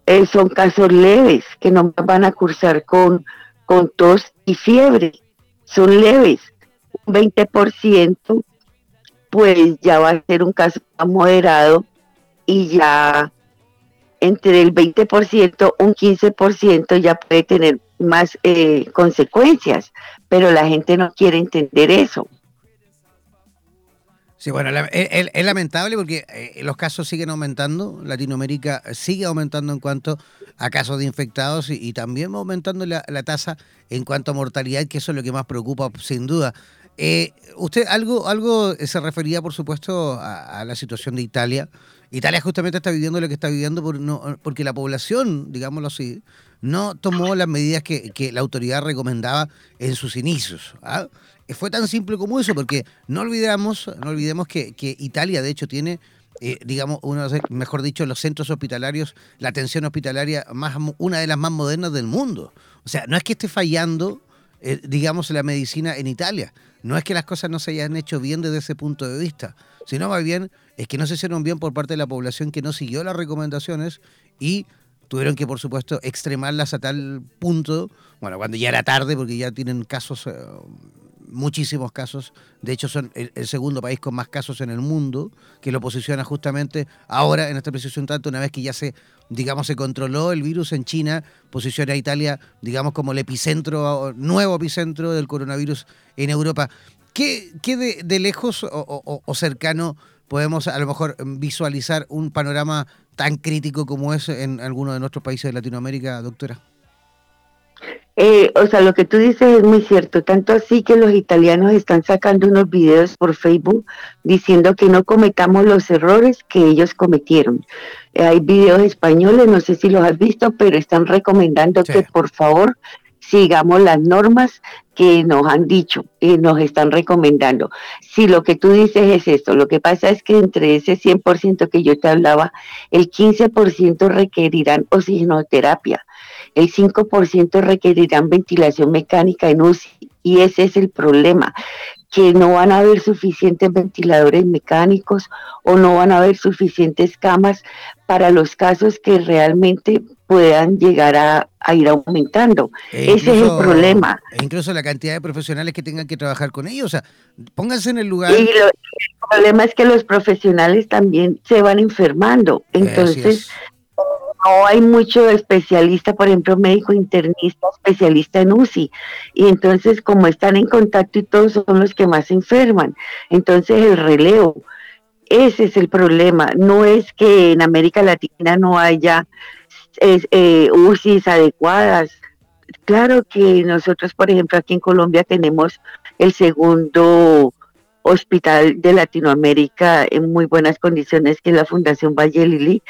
eh, son casos leves que no van a cursar con, con tos y fiebre, son leves 20%, pues ya va a ser un caso moderado y ya entre el 20%, un 15% ya puede tener más eh, consecuencias, pero la gente no quiere entender eso. Sí, bueno, es, lamentable porque eh, los casos siguen aumentando, Latinoamérica sigue aumentando en cuanto a casos de infectados y, también aumentando la, la, tasa en cuanto a mortalidad, que eso es lo que más preocupa sin duda. Eh, usted algo, algo se refería, por supuesto, a, la situación de Italia. Italia justamente está viviendo lo que está viviendo porque la población, digámoslo así, no tomó las medidas que, la autoridad recomendaba en sus inicios. ¿ah? Fue tan simple como eso, porque no olvidamos, no olvidemos que, que Italia, de hecho, tiene eh, digamos, uno, mejor dicho, los centros hospitalarios, la atención hospitalaria más una de las más modernas del mundo. O sea, no es que esté fallando, eh, digamos, la medicina en Italia. No es que las cosas no se hayan hecho bien desde ese punto de vista, sino más bien es que no se hicieron bien por parte de la población que no siguió las recomendaciones y tuvieron que, por supuesto, extremarlas a tal punto, bueno, cuando ya era tarde, porque ya tienen casos eh, muchísimos casos. De hecho, son el, segundo país con más casos en el mundo, que lo posiciona justamente ahora, en esta precisión tanto, una vez que ya se, digamos, se controló el virus en China, posiciona a Italia, digamos, como el epicentro, nuevo epicentro del coronavirus en Europa. ¿Qué, qué de, lejos o, o cercano podemos a lo mejor visualizar un panorama tan crítico como es en alguno de nuestros países de Latinoamérica, doctora? Eh, o sea, lo que tú dices es muy cierto, tanto así que los italianos están sacando unos videos por Facebook diciendo que no cometamos los errores que ellos cometieron. Eh, hay videos españoles, no sé si los has visto, pero están recomendando que por favor sigamos las normas que nos han dicho y nos están recomendando. Si lo que tú dices es esto, lo que pasa es que entre ese 100% que yo te hablaba, el 15% requerirán oxigenoterapia el 5% requerirán ventilación mecánica en UCI y ese es el problema, que no van a haber suficientes ventiladores mecánicos o no van a haber suficientes camas para los casos que realmente puedan llegar a, ir aumentando. E ese es el problema. E incluso la cantidad de profesionales que tengan que trabajar con ellos. O sea, pónganse en el lugar. Y el problema es que los profesionales también se van enfermando. Entonces, no hay mucho especialista, por ejemplo, médico internista, especialista en UCI. Y entonces, como están en contacto y todos son los que más se enferman. Entonces, el relevo, ese es el problema. No es que en América Latina no haya eh, UCIs adecuadas. Claro que nosotros, por ejemplo, aquí en Colombia tenemos el segundo hospital de Latinoamérica en muy buenas condiciones, que es la Fundación Valle Lili,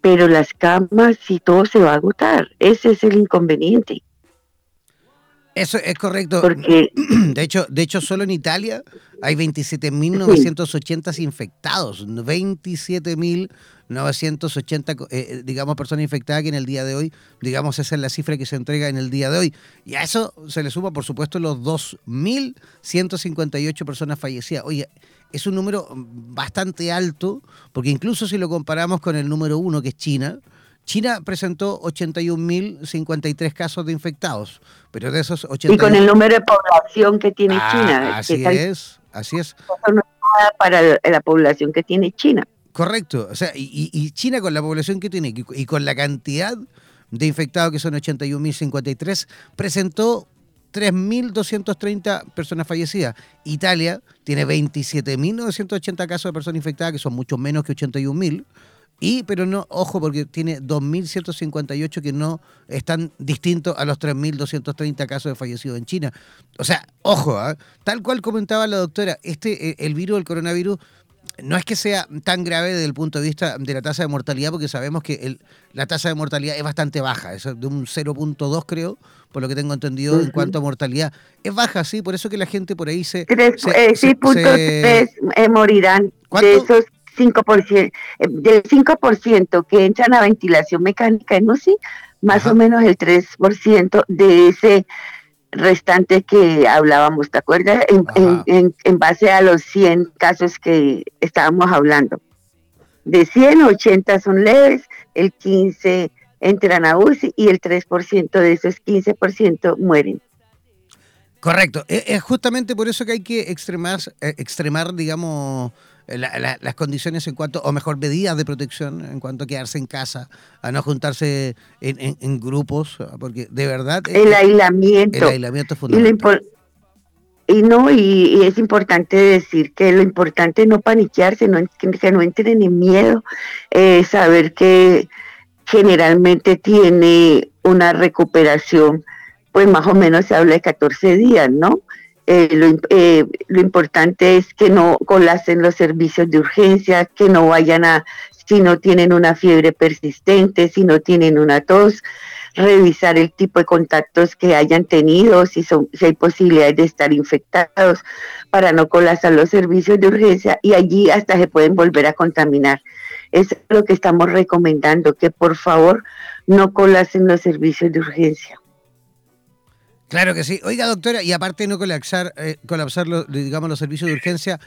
pero las camas y todo se va a agotar. Ese es el inconveniente. Eso es correcto. Porque, de hecho, de hecho, solo en Italia hay 27.980 infectados. 27.980, eh, eh, digamos, personas infectadas que en el día de hoy, digamos, esa es la cifra que se entrega en el día de hoy. Y a eso se le suma, por supuesto, los 2.158 personas fallecidas. Oye, es un número bastante alto, porque incluso si lo comparamos con el número uno, que es China, China presentó 81.053 casos de infectados, pero de esos 81... Y con el número de población que tiene ah, China. Así es, así es. para la población que tiene China. Correcto, o sea, y, y China con la población que tiene y con la cantidad de infectados que son 81.053, presentó 3.230 personas fallecidas. Italia tiene 27.980 casos de personas infectadas, que son mucho menos que 81.000. Y, pero no, ojo, porque tiene 2.158 que no están distintos a los 3.230 casos de fallecidos en China. O sea, ojo, ¿ah? tal cual comentaba la doctora, este, eh, el virus, el coronavirus, no es que sea tan grave desde el punto de vista de la tasa de mortalidad, porque sabemos que el, la tasa de mortalidad es bastante baja, es de un 0.2 creo, por lo que tengo entendido en cuanto a mortalidad. Es baja, sí, por eso que la gente por ahí se... 3.3 eh, morirán de esos 5%, eh, del 5% que entran a ventilación mecánica en UCI, más o menos el 3% de ese restante que hablábamos, ¿te acuerdas? En, en, base a los 100 casos que estábamos hablando. De 100, 80 son leves, el 15 entran a UCI y el 3% de esos 15% mueren. Correcto. E, es justamente por eso que hay que extremar, eh, extremar digamos, las condiciones en cuanto, o mejor, medidas de protección en cuanto a quedarse en casa, a no juntarse en, grupos, porque de verdad... El aislamiento. El aislamiento es fundamental. Y, no, y, es importante decir que lo importante es no paniquearse, no, que no entren en miedo, eh, saber que generalmente tiene una recuperación, pues más o menos se habla de 14 días, ¿no? Eh, lo, eh, lo, importante es que no colapsen los servicios de urgencia, que no vayan a, si no tienen una fiebre persistente, si no tienen una tos, revisar el tipo de contactos que hayan tenido, si, hay posibilidades de estar infectados, para no colapsar los servicios de urgencia y allí hasta se pueden volver a contaminar. Es lo que estamos recomendando, que por favor no colapsen los servicios de urgencia. Claro que sí. Oiga, doctora, y aparte de no colapsar, eh, colapsar los, digamos, los servicios de urgencia,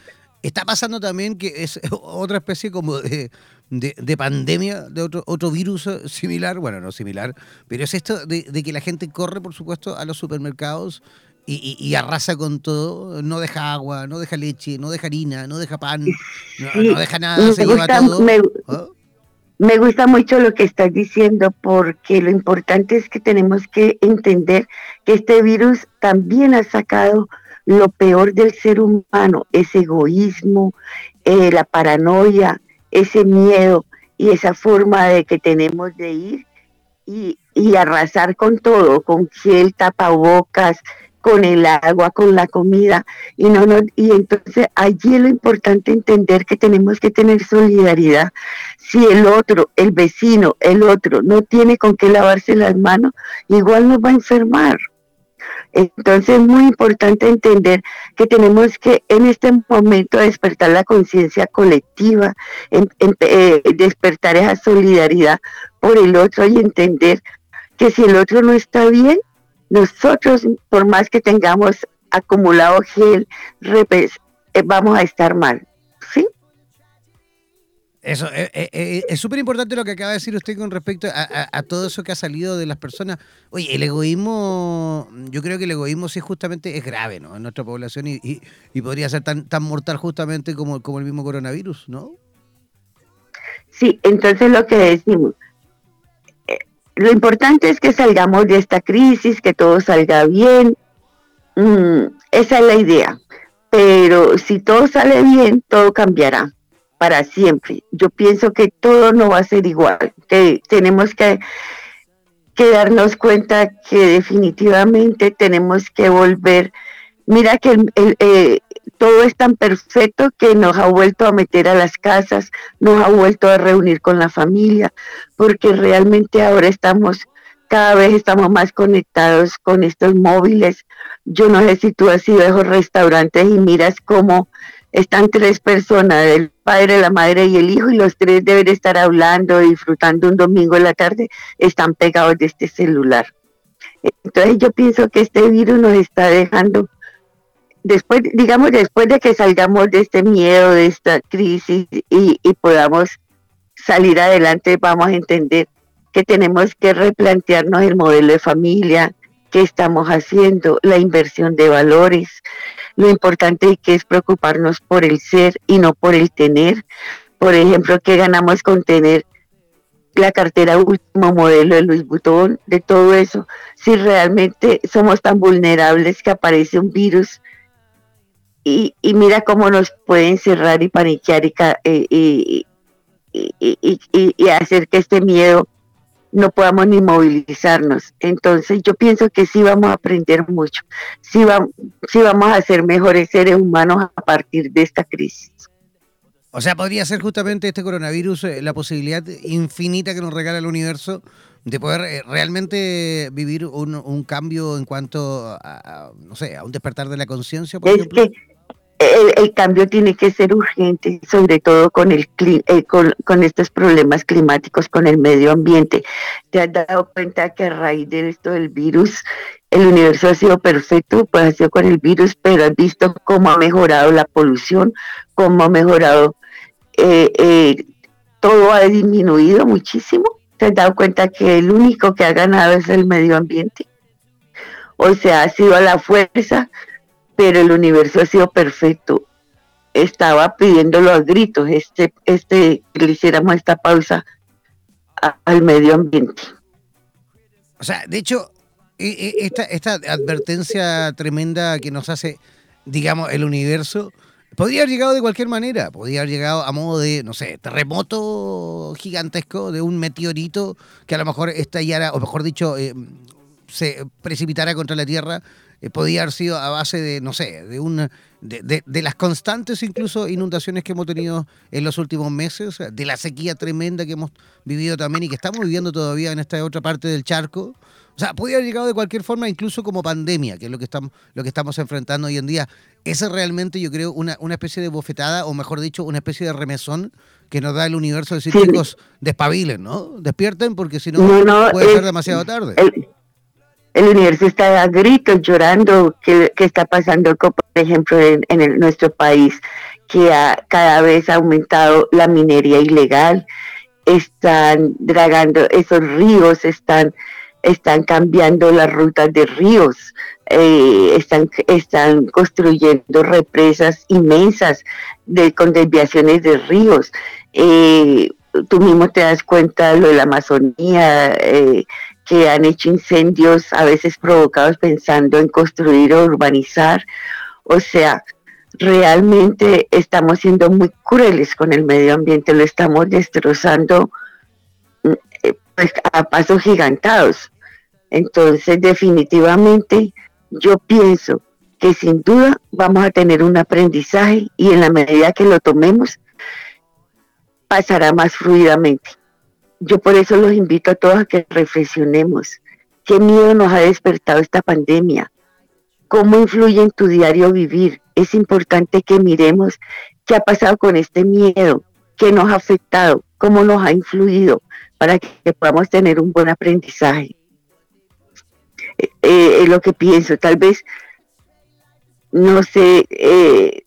está pasando también que es otra especie como de, de, pandemia, de otro, otro virus similar, bueno, no similar, pero es esto de, que la gente corre, por supuesto, a los supermercados y, arrasa con todo, no deja agua, no deja leche, no deja harina, no deja pan, no, deja nada, se lleva todo. ¿Ah? Me gusta mucho lo que estás diciendo porque lo importante es que tenemos que entender que este virus también ha sacado lo peor del ser humano, ese egoísmo, eh, la paranoia, ese miedo y esa forma de que tenemos de ir y, arrasar con todo, con gel, tapabocas, con el agua, con la comida, y no, no, y entonces allí es lo importante entender que tenemos que tener solidaridad. Si el otro, el vecino, el otro no tiene con qué lavarse las manos, igual nos va a enfermar. Entonces es muy importante entender que tenemos que en este momento despertar la conciencia colectiva, eh, despertar esa solidaridad por el otro y entender que si el otro no está bien, nosotros, por más que tengamos acumulado gel, eh, vamos a estar mal. Eso, eh, eh, es súper importante lo que acaba de decir usted con respecto a, todo eso que ha salido de las personas. Oye, el egoísmo, yo creo que el egoísmo sí justamente es grave, ¿no? En nuestra población y, y, podría ser tan, tan mortal justamente como, como el mismo coronavirus, ¿no? Sí, entonces lo que decimos, lo importante es que salgamos de esta crisis, que todo salga bien. Mm, esa es la idea. Pero si todo sale bien, todo cambiará para siempre. Yo pienso que todo no va a ser igual, que tenemos que, darnos cuenta que definitivamente tenemos que volver. Mira que eh, todo es tan perfecto que nos ha vuelto a meter a las casas, nos ha vuelto a reunir con la familia, porque realmente ahora estamos, cada vez estamos más conectados con estos móviles. Yo no sé si tú has ido a esos restaurantes y miras cómo están tres personas, el padre, la madre y el hijo, y los tres deben estar hablando, disfrutando un domingo en la tarde, están pegados de este celular. Entonces yo pienso que este virus nos está dejando después, digamos, después de que salgamos de este miedo, de esta crisis y, podamos salir adelante, vamos a entender que tenemos que replantearnos el modelo de familia, qué estamos haciendo, la inversión de valores, lo importante que es preocuparnos por el ser y no por el tener. Por ejemplo, ¿qué ganamos con tener la cartera último modelo de Luis Butón, de todo eso? Si realmente somos tan vulnerables que aparece un virus y, mira cómo nos pueden cerrar y paniquear eh, y, y, hacer que este miedo no podamos ni movilizarnos. Entonces yo pienso que sí vamos a aprender mucho, sí, sí vamos a ser mejores seres humanos a partir de esta crisis. O sea, podría ser justamente este coronavirus eh, la posibilidad infinita que nos regala el universo de poder eh, realmente vivir un, cambio en cuanto a, no sé, a un despertar de la conciencia, por ejemplo el, cambio tiene que ser urgente, sobre todo con, el, eh, con, estos problemas climáticos, con el medio ambiente. ¿Te has dado cuenta que a raíz de esto del virus, el universo ha sido perfecto, pues ha sido con el virus, pero has visto cómo ha mejorado la polución, cómo ha mejorado, eh, eh, todo ha disminuido muchísimo. ¿Te has dado cuenta que el único que ha ganado es el medio ambiente? O sea, ha sido a la fuerza pero el universo ha sido perfecto. Estaba pidiéndolo a gritos, este, este, que le hiciéramos esta pausa al medio ambiente. O sea, de hecho, e, e, esta, esta advertencia tremenda que nos hace, digamos, el universo, podría haber llegado de cualquier manera, podría haber llegado a modo de, no sé, terremoto gigantesco, de un meteorito que a lo mejor estallara, o mejor dicho, eh, se precipitara contra la Tierra eh, podía haber sido a base de, no sé, de una de, de, las constantes incluso inundaciones que hemos tenido en los últimos meses, de la sequía tremenda que hemos vivido también y que estamos viviendo todavía en esta otra parte del charco. O sea, podría haber llegado de cualquier forma, incluso como pandemia, que es lo que estamos, lo que estamos enfrentando hoy en día. Esa es realmente, yo creo, una, una especie de bofetada, o mejor dicho, una especie de remesón que nos da el universo de decir, chicos, despabilen, ¿no? Despierten porque si no, puede ser demasiado tarde el universo está a gritos llorando qué, está pasando, por ejemplo, en, nuestro país, que ha, cada vez ha aumentado la minería ilegal, están dragando esos ríos, están, están cambiando las rutas de ríos, eh, están, están construyendo represas inmensas de, con desviaciones de ríos. Eh, tú mismo te das cuenta de lo de la Amazonía, eh, que han hecho incendios a veces provocados pensando en construir o urbanizar. O sea, realmente estamos siendo muy crueles con el medio ambiente, lo estamos destrozando mm, eh, pues, a pasos gigantados. Entonces, definitivamente, yo pienso que sin duda vamos a tener un aprendizaje y en la medida que lo tomemos, pasará más fluidamente. Yo por eso los invito a todos a que reflexionemos. ¿Qué miedo nos ha despertado esta pandemia? ¿Cómo influye en tu diario vivir? Es importante que miremos qué ha pasado con este miedo, qué nos ha afectado, cómo nos ha influido, para que podamos tener un buen aprendizaje. Eh, eh, es lo que pienso. Tal vez, no sé, eh,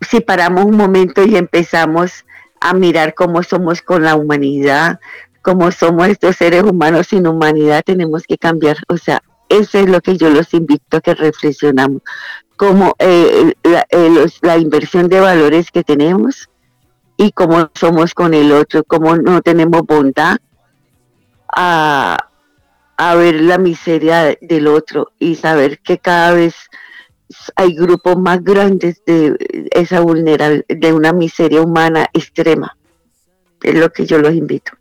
si paramos un momento y empezamos a mirar cómo somos con la humanidad, cómo somos estos seres humanos sin humanidad, tenemos que cambiar. O sea, eso es lo que yo los invito a que reflexionamos, como eh, eh, la, inversión de valores que tenemos y cómo somos con el otro, cómo no tenemos bondad a, a ver la miseria del otro y saber que cada vez hay grupos más grandes de esa vulnerabilidad, de una miseria humana extrema. Es lo que yo los invito.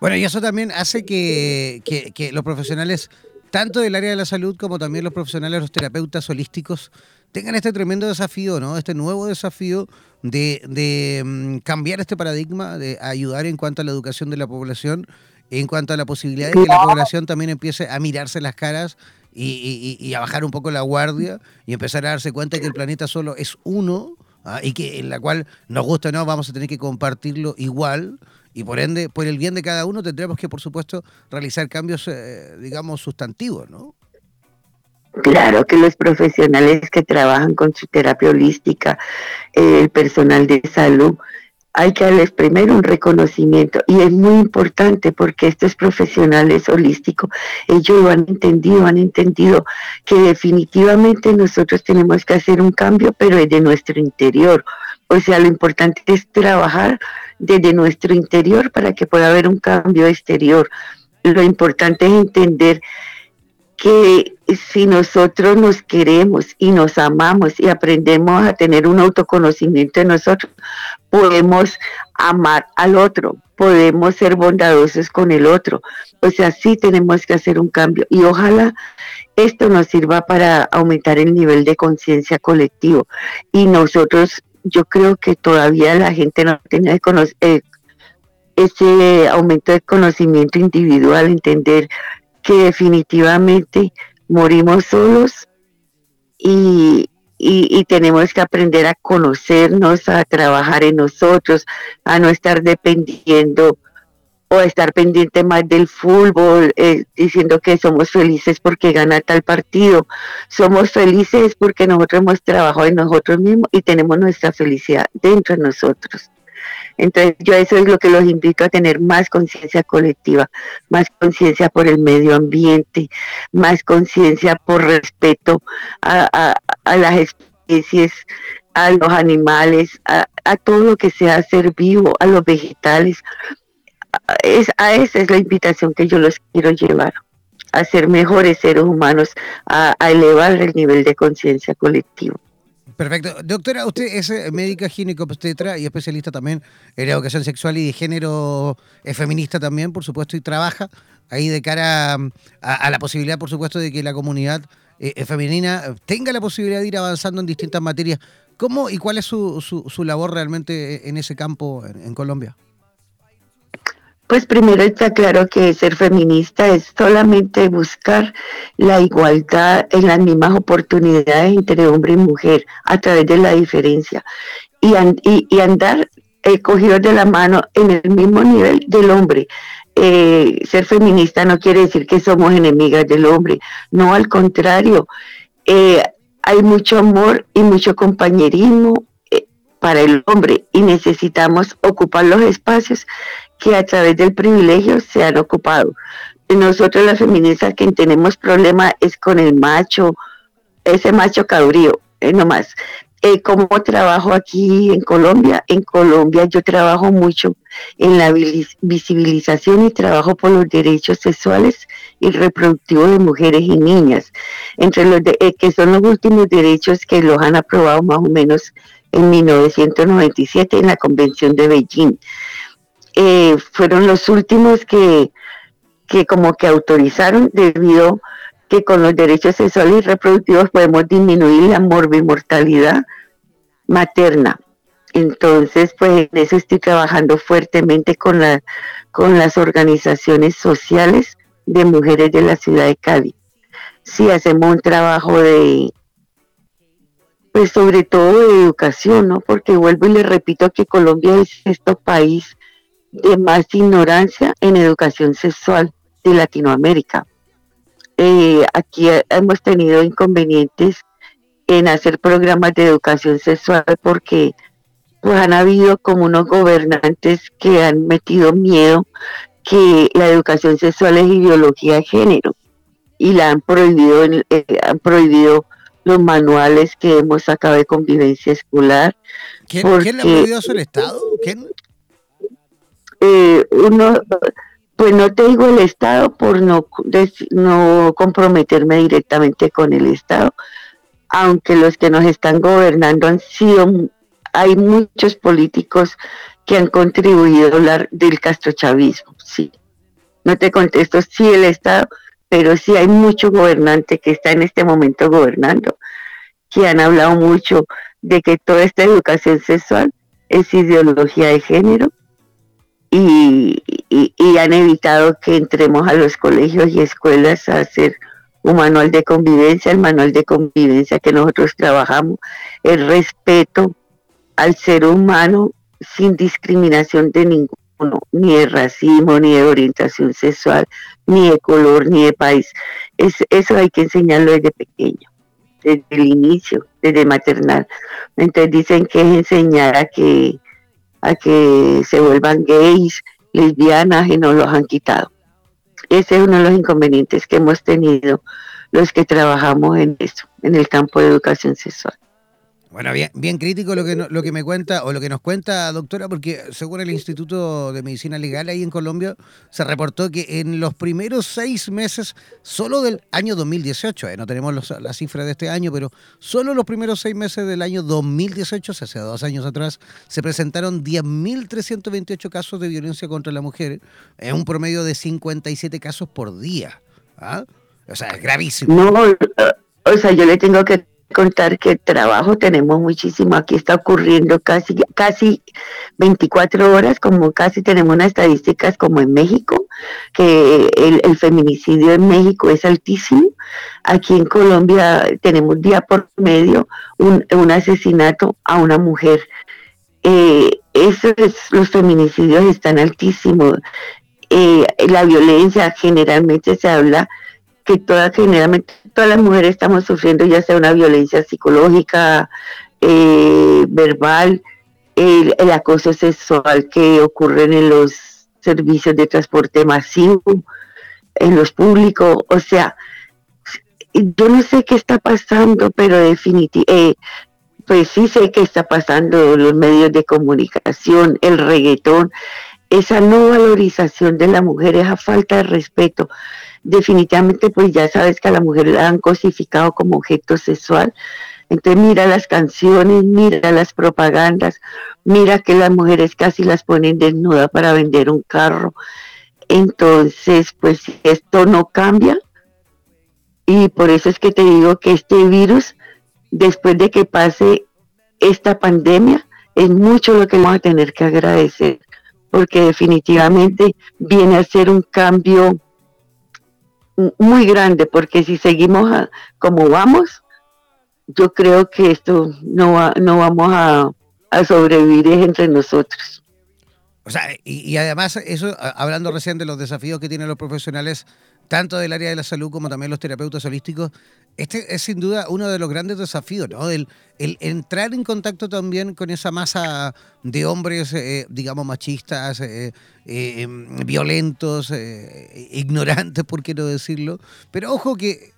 Bueno, y eso también hace que, que, los profesionales, tanto del área de la salud como también los profesionales, los terapeutas holísticos, tengan este tremendo desafío, ¿no? Este nuevo desafío de, de mm, cambiar este paradigma, de ayudar en cuanto a la educación de la población, en cuanto a la posibilidad de que la población también empiece a mirarse las caras y, a bajar un poco la guardia y empezar a darse cuenta que el planeta solo es uno ¿ah? y que en la cual nos gusta o no vamos a tener que compartirlo igual y por ende, por el bien de cada uno tendremos que, por supuesto, realizar cambios, eh, digamos, sustantivos, ¿no? Claro que los profesionales que trabajan con su terapia holística, el personal de salud, hay que darles primero un reconocimiento y es muy importante porque estos profesionales holísticos, ellos lo han entendido, han entendido que definitivamente nosotros tenemos que hacer un cambio, pero desde nuestro interior. O sea, lo importante es trabajar desde nuestro interior para que pueda haber un cambio exterior. Lo importante es entender que si nosotros nos queremos y nos amamos y aprendemos a tener un autoconocimiento de nosotros, podemos amar al otro, podemos ser bondadosos con el otro. O sea, sí tenemos que hacer un cambio y ojalá esto nos sirva para aumentar el nivel de conciencia colectivo. Y nosotros, yo creo que todavía la gente no tiene eh, ese aumento de conocimiento individual, entender que definitivamente morimos solos y, tenemos que aprender a conocernos, a trabajar en nosotros, a no estar dependiendo o a estar pendiente más del fútbol, eh, diciendo que somos felices porque gana tal partido. Somos felices porque nosotros hemos trabajado en nosotros mismos y tenemos nuestra felicidad dentro de nosotros. Entonces yo eso es lo que los invito a tener más conciencia colectiva, más conciencia por el medio ambiente, más conciencia por respeto a, las especies, a los animales, a, todo lo que sea ser vivo, a los vegetales. Es, a esa es la invitación que yo los quiero llevar, a ser mejores seres humanos, a, a elevar el nivel de conciencia colectivo. Perfecto. Doctora, usted es eh, médica ginecobstetra y especialista también en educación sexual y de género, es feminista también, por supuesto, y trabaja ahí de cara a, la posibilidad, por supuesto, de que la comunidad femenina tenga la posibilidad de ir avanzando en distintas materias. ¿Cómo y cuál es su, su, labor realmente en ese campo en Colombia? Pues primero está claro que ser feminista es solamente buscar la igualdad en las mismas oportunidades entre hombre y mujer a través de la diferencia y, andar eh, cogidos de la mano en el mismo nivel del hombre. Eh, ser feminista no quiere decir que somos enemigas del hombre, no, al contrario, eh, hay mucho amor y mucho compañerismo para el hombre y necesitamos ocupar los espacios que a través del privilegio se han ocupado. Nosotros las feministas que tenemos problema es con el macho, ese macho cabrío, eh, nomás. Eh, ¿Cómo trabajo aquí en Colombia? En Colombia yo trabajo mucho en la visibilización y trabajo por los derechos sexuales y reproductivos de mujeres y niñas, entre los eh, que son los últimos derechos que los han aprobado más o menos en 1997 en la Convención de Beijing. Eh, fueron los últimos que, que como que autorizaron debido que con los derechos sexuales y reproductivos podemos disminuir la morbimortalidad materna. Entonces, pues en eso estoy trabajando fuertemente con, la, con las organizaciones sociales de mujeres de la ciudad de Cali. Sí, hacemos un trabajo de, pues sobre todo de educación, ¿no? Porque vuelvo y le repito que Colombia es este país de más ignorancia en educación sexual de Latinoamérica. Eh, aquí hemos tenido inconvenientes en hacer programas de educación sexual porque pues han habido como unos gobernantes que han metido miedo que la educación sexual es ideología de género y la han prohibido, eh, han prohibido los manuales que hemos sacado de convivencia escolar. ¿Quién, le ha prohibido eso el Estado? ¿Quién? Eh, uno, pues no te digo el Estado por no, no comprometerme directamente con el Estado, aunque los que nos están gobernando han sido, hay muchos políticos que han contribuido a hablar del castrochavismo, sí. No te contesto si el Estado, pero sí hay mucho gobernante que está en este momento gobernando, que han hablado mucho de que toda esta educación sexual es ideología de género, y, han evitado que entremos a los colegios y escuelas a hacer un manual de convivencia, el manual de convivencia que nosotros trabajamos, el respeto al ser humano sin discriminación de ninguno, ni de racismo, ni de orientación sexual, ni de color, ni de país. Es, eso hay que enseñarlo desde pequeño, desde el inicio, desde maternal. Entonces dicen que es enseñar a que a que se vuelvan gays, lesbianas y no los han quitado. Ese es uno de los inconvenientes que hemos tenido los que trabajamos en eso, en el campo de educación sexual. Bueno, bien, bien crítico lo que, lo que me cuenta o lo que nos cuenta, doctora, porque según el Instituto de Medicina Legal ahí en Colombia, se reportó que en los primeros seis meses, solo del año 2018, eh, no tenemos la cifra de este año, pero solo los primeros seis meses del año 2018, o sea, hace dos años atrás, se presentaron 10.328 casos de violencia contra la mujer, en un promedio de 57 casos por día. ¿ah? O sea, es gravísimo. No, o sea, yo le tengo que contar que trabajo tenemos muchísimo. Aquí está ocurriendo casi, casi 24 horas, como casi tenemos unas estadísticas como en México, que el, feminicidio en México es altísimo. Aquí en Colombia tenemos día por medio un, asesinato a una mujer. Eh, los feminicidios están altísimos. Eh, la violencia generalmente se habla que toda, generalmente todas las mujeres estamos sufriendo ya sea una violencia psicológica, eh, verbal, el, acoso sexual que ocurre en los servicios de transporte masivo, en los públicos, o sea, yo no sé qué está pasando, pero definitivamente, eh, pues sí sé qué está pasando, los medios de comunicación, el reggaetón, esa no valorización de la mujer, esa falta de respeto definitivamente pues ya sabes que a la mujer la han cosificado como objeto sexual. Entonces mira las canciones, mira las propagandas, mira que las mujeres casi las ponen desnuda para vender un carro. Entonces, pues esto no cambia, Y por eso es que te digo que este virus, después de que pase esta pandemia, es mucho lo que vamos a tener que agradecer, porque definitivamente viene a ser un cambio muy grande, porque si seguimos como vamos, yo creo que esto no, no vamos a, sobrevivir entre nosotros. O sea, y, además, eso, hablando recién de los desafíos que tienen los profesionales, tanto del área de la salud como también los terapeutas holísticos, este es sin duda uno de los grandes desafíos, ¿no? El, entrar en contacto también con esa masa de hombres, eh, digamos, machistas, eh, eh, violentos, ignorantes, por qué no decirlo. Pero ojo que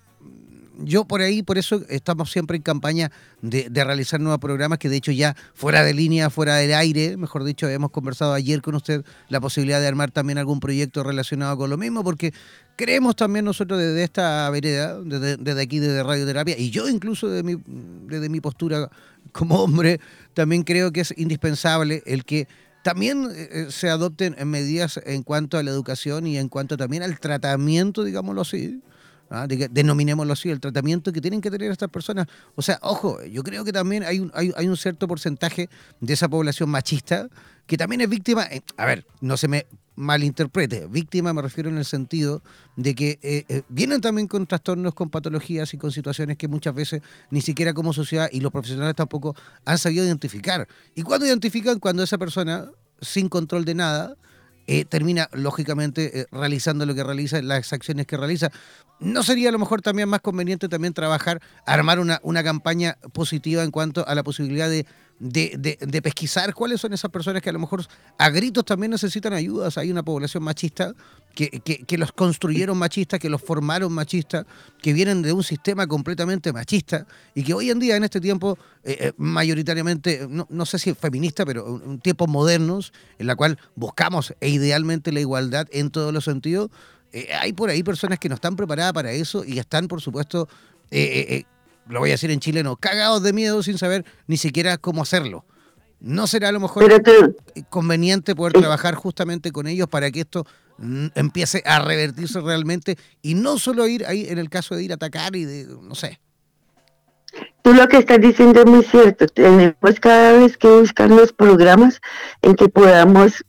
yo por ahí, por eso estamos siempre en campaña de, realizar nuevos programas, que de hecho ya fuera de línea, fuera del aire, mejor dicho, habíamos conversado ayer con usted la posibilidad de armar también algún proyecto relacionado con lo mismo, porque creemos también nosotros desde esta vereda, desde, aquí, desde Radioterapia, y yo incluso desde mi, desde mi postura como hombre, también creo que es indispensable el que también eh, eh, se adopten medidas en cuanto a la educación y en cuanto también al tratamiento, digámoslo así, ¿ah? denominémoslo así, el tratamiento que tienen que tener estas personas. O sea, ojo, yo creo que también hay un, hay, un cierto porcentaje de esa población machista que también es víctima, eh, a ver, no se me malinterprete, víctima me refiero en el sentido de que eh, eh, vienen también con trastornos, con patologías y con situaciones que muchas veces ni siquiera como sociedad y los profesionales tampoco han sabido identificar. ¿Y cuando identifican? Cuando esa persona, sin control de nada, termina lógicamente realizando lo que realiza, las acciones que realiza. ¿No sería a lo mejor también más conveniente también trabajar, armar una, una campaña positiva en cuanto a la posibilidad de, de, de, pesquisar cuáles son esas personas que a lo mejor a gritos también necesitan ayuda? hay una población machista que, que, los construyeron machistas, que los formaron machistas, que vienen de un sistema completamente machista y que hoy en día, en este tiempo, eh, eh, mayoritariamente, no, no, sé si feminista, pero un tiempos modernos, en la cual buscamos e idealmente la igualdad en todos los sentidos, eh, hay por ahí personas que no están preparadas para eso y están, por supuesto, eh, lo voy a decir en chileno, cagados de miedo sin saber ni siquiera cómo hacerlo. ¿No será a lo mejor conveniente poder trabajar justamente con ellos para que esto mm, empiece a revertirse realmente y no solo ir ahí en el caso de ir a atacar y de, no sé? Tú lo que estás diciendo es muy cierto. Tenemos cada vez que buscar los programas en que podamos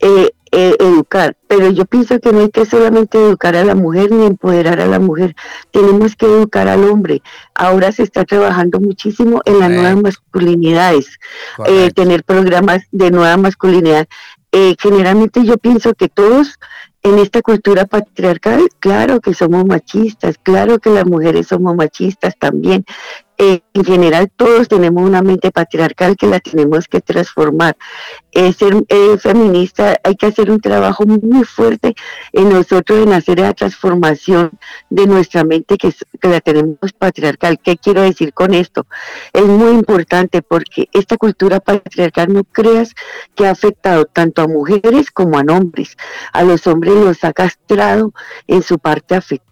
eh, eh, educar, pero yo pienso que no hay que solamente educar a la mujer ni empoderar a la mujer, tenemos que educar al hombre. Ahora se está trabajando muchísimo en las nuevas masculinidades, eh, tener programas de nueva masculinidad. Eh, generalmente yo pienso que todos en esta cultura patriarcal, claro que somos machistas, claro que las mujeres somos machistas también, en general todos tenemos una mente patriarcal que la tenemos que transformar. Eh, ser feminista hay que hacer un trabajo muy fuerte en nosotros en hacer la transformación de nuestra mente que, que la tenemos patriarcal. ¿Qué quiero decir con esto? Es muy importante porque esta cultura patriarcal no creas que ha afectado tanto a mujeres como a hombres. A los hombres los ha castrado en su parte afectiva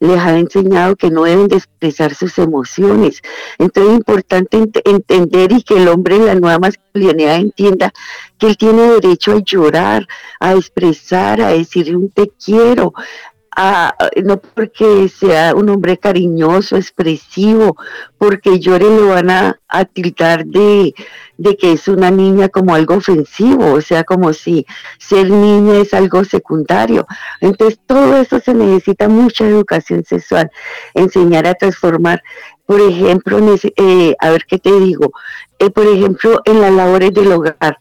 les ha enseñado que no deben de expresar sus emociones. Entonces es importante entender y que el hombre en la nueva masculinidad entienda que él tiene derecho a llorar, a expresar, a decir un te quiero, no porque sea un hombre cariñoso, expresivo, porque llore lo van a, a de, de, que es una niña como algo ofensivo, o sea, como si ser niña es algo secundario. Entonces, todo eso se necesita mucha educación sexual, enseñar a transformar. Por ejemplo, eh, a ver qué te digo, eh, por ejemplo, en las labores del hogar,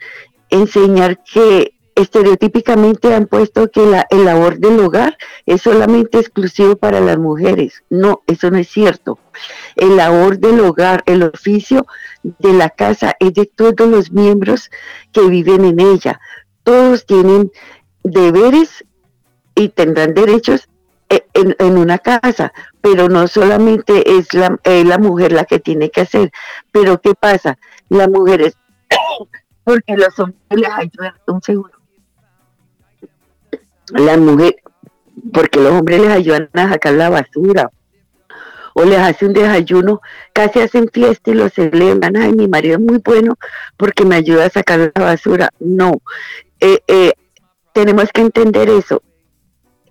enseñar que estereotípicamente han puesto que la, el labor del hogar es solamente exclusivo para las mujeres. No, eso no es cierto. El labor del hogar, el oficio de la casa es de todos los miembros que viven en ella. Todos tienen deberes y tendrán derechos e, en, una casa, pero no solamente es la, es la mujer la que tiene que hacer. Pero ¿qué pasa? La mujer es... porque los hombres les ayudan un segundo las mujeres, porque los hombres les ayudan a sacar la basura o les hace un desayuno, casi hacen fiesta y lo celebran, ay, mi marido es muy bueno porque me ayuda a sacar la basura. No, eh, eh, tenemos que entender eso.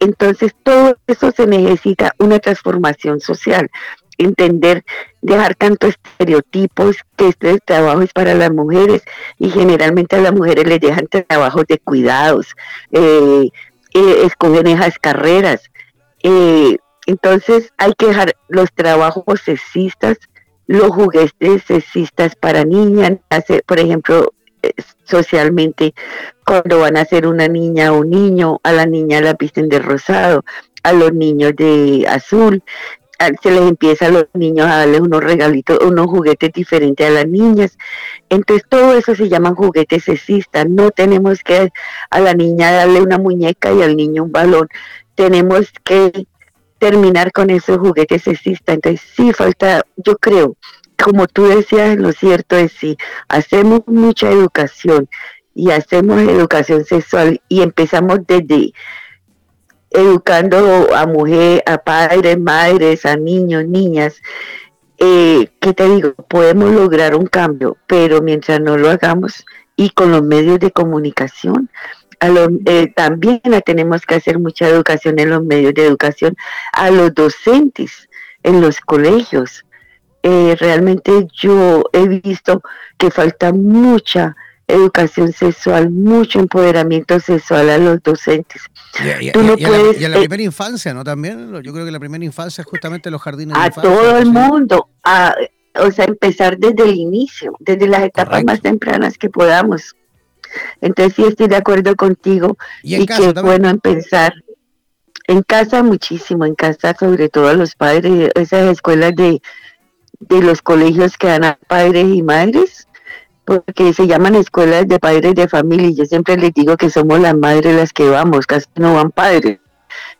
entonces todo eso se necesita una transformación social entender, dejar tantos estereotipos que este trabajo es para las mujeres y generalmente a las mujeres les dejan trabajos de cuidados, eh, eh, escogen esas carreras. Eh, entonces hay que dejar los trabajos sexistas, los juguetes sexistas para niñas, por ejemplo, socialmente cuando van a ser una niña o un niño, a la niña la visten de rosado, a los niños de azul, se les empieza a los niños a darles unos regalitos, unos juguetes diferentes a las niñas. Entonces todo eso se llaman juguetes sexistas. No tenemos que a la niña darle una muñeca y al niño un balón. Tenemos que terminar con esos juguetes sexistas. Entonces sí falta, yo creo, como tú decías, lo cierto es si hacemos mucha educación y hacemos educación sexual y empezamos desde educando a mujeres, a padres, madres, a niños, niñas, eh, ¿qué te digo? Podemos lograr un cambio, pero mientras no lo hagamos y con los medios de comunicación, a eh, también tenemos que hacer mucha educación en los medios de educación, a los docentes en los colegios. Eh, realmente yo he visto que falta mucha educación sexual, mucho empoderamiento sexual a los docentes. Y, Tú no puedes, la, la, primera infancia, ¿no? También, yo creo que la primera infancia es justamente los jardines. A todo el mundo, a, o sea, empezar desde el inicio, desde las etapas más tempranas que podamos. Entonces sí estoy de acuerdo contigo y, y que es bueno empezar. En casa muchísimo, en casa sobre todo a los padres, esas escuelas de, de los colegios que dan a padres y madres, porque se llaman escuelas de padres de familia y yo siempre les digo que somos las madres las que vamos, casi no van padres.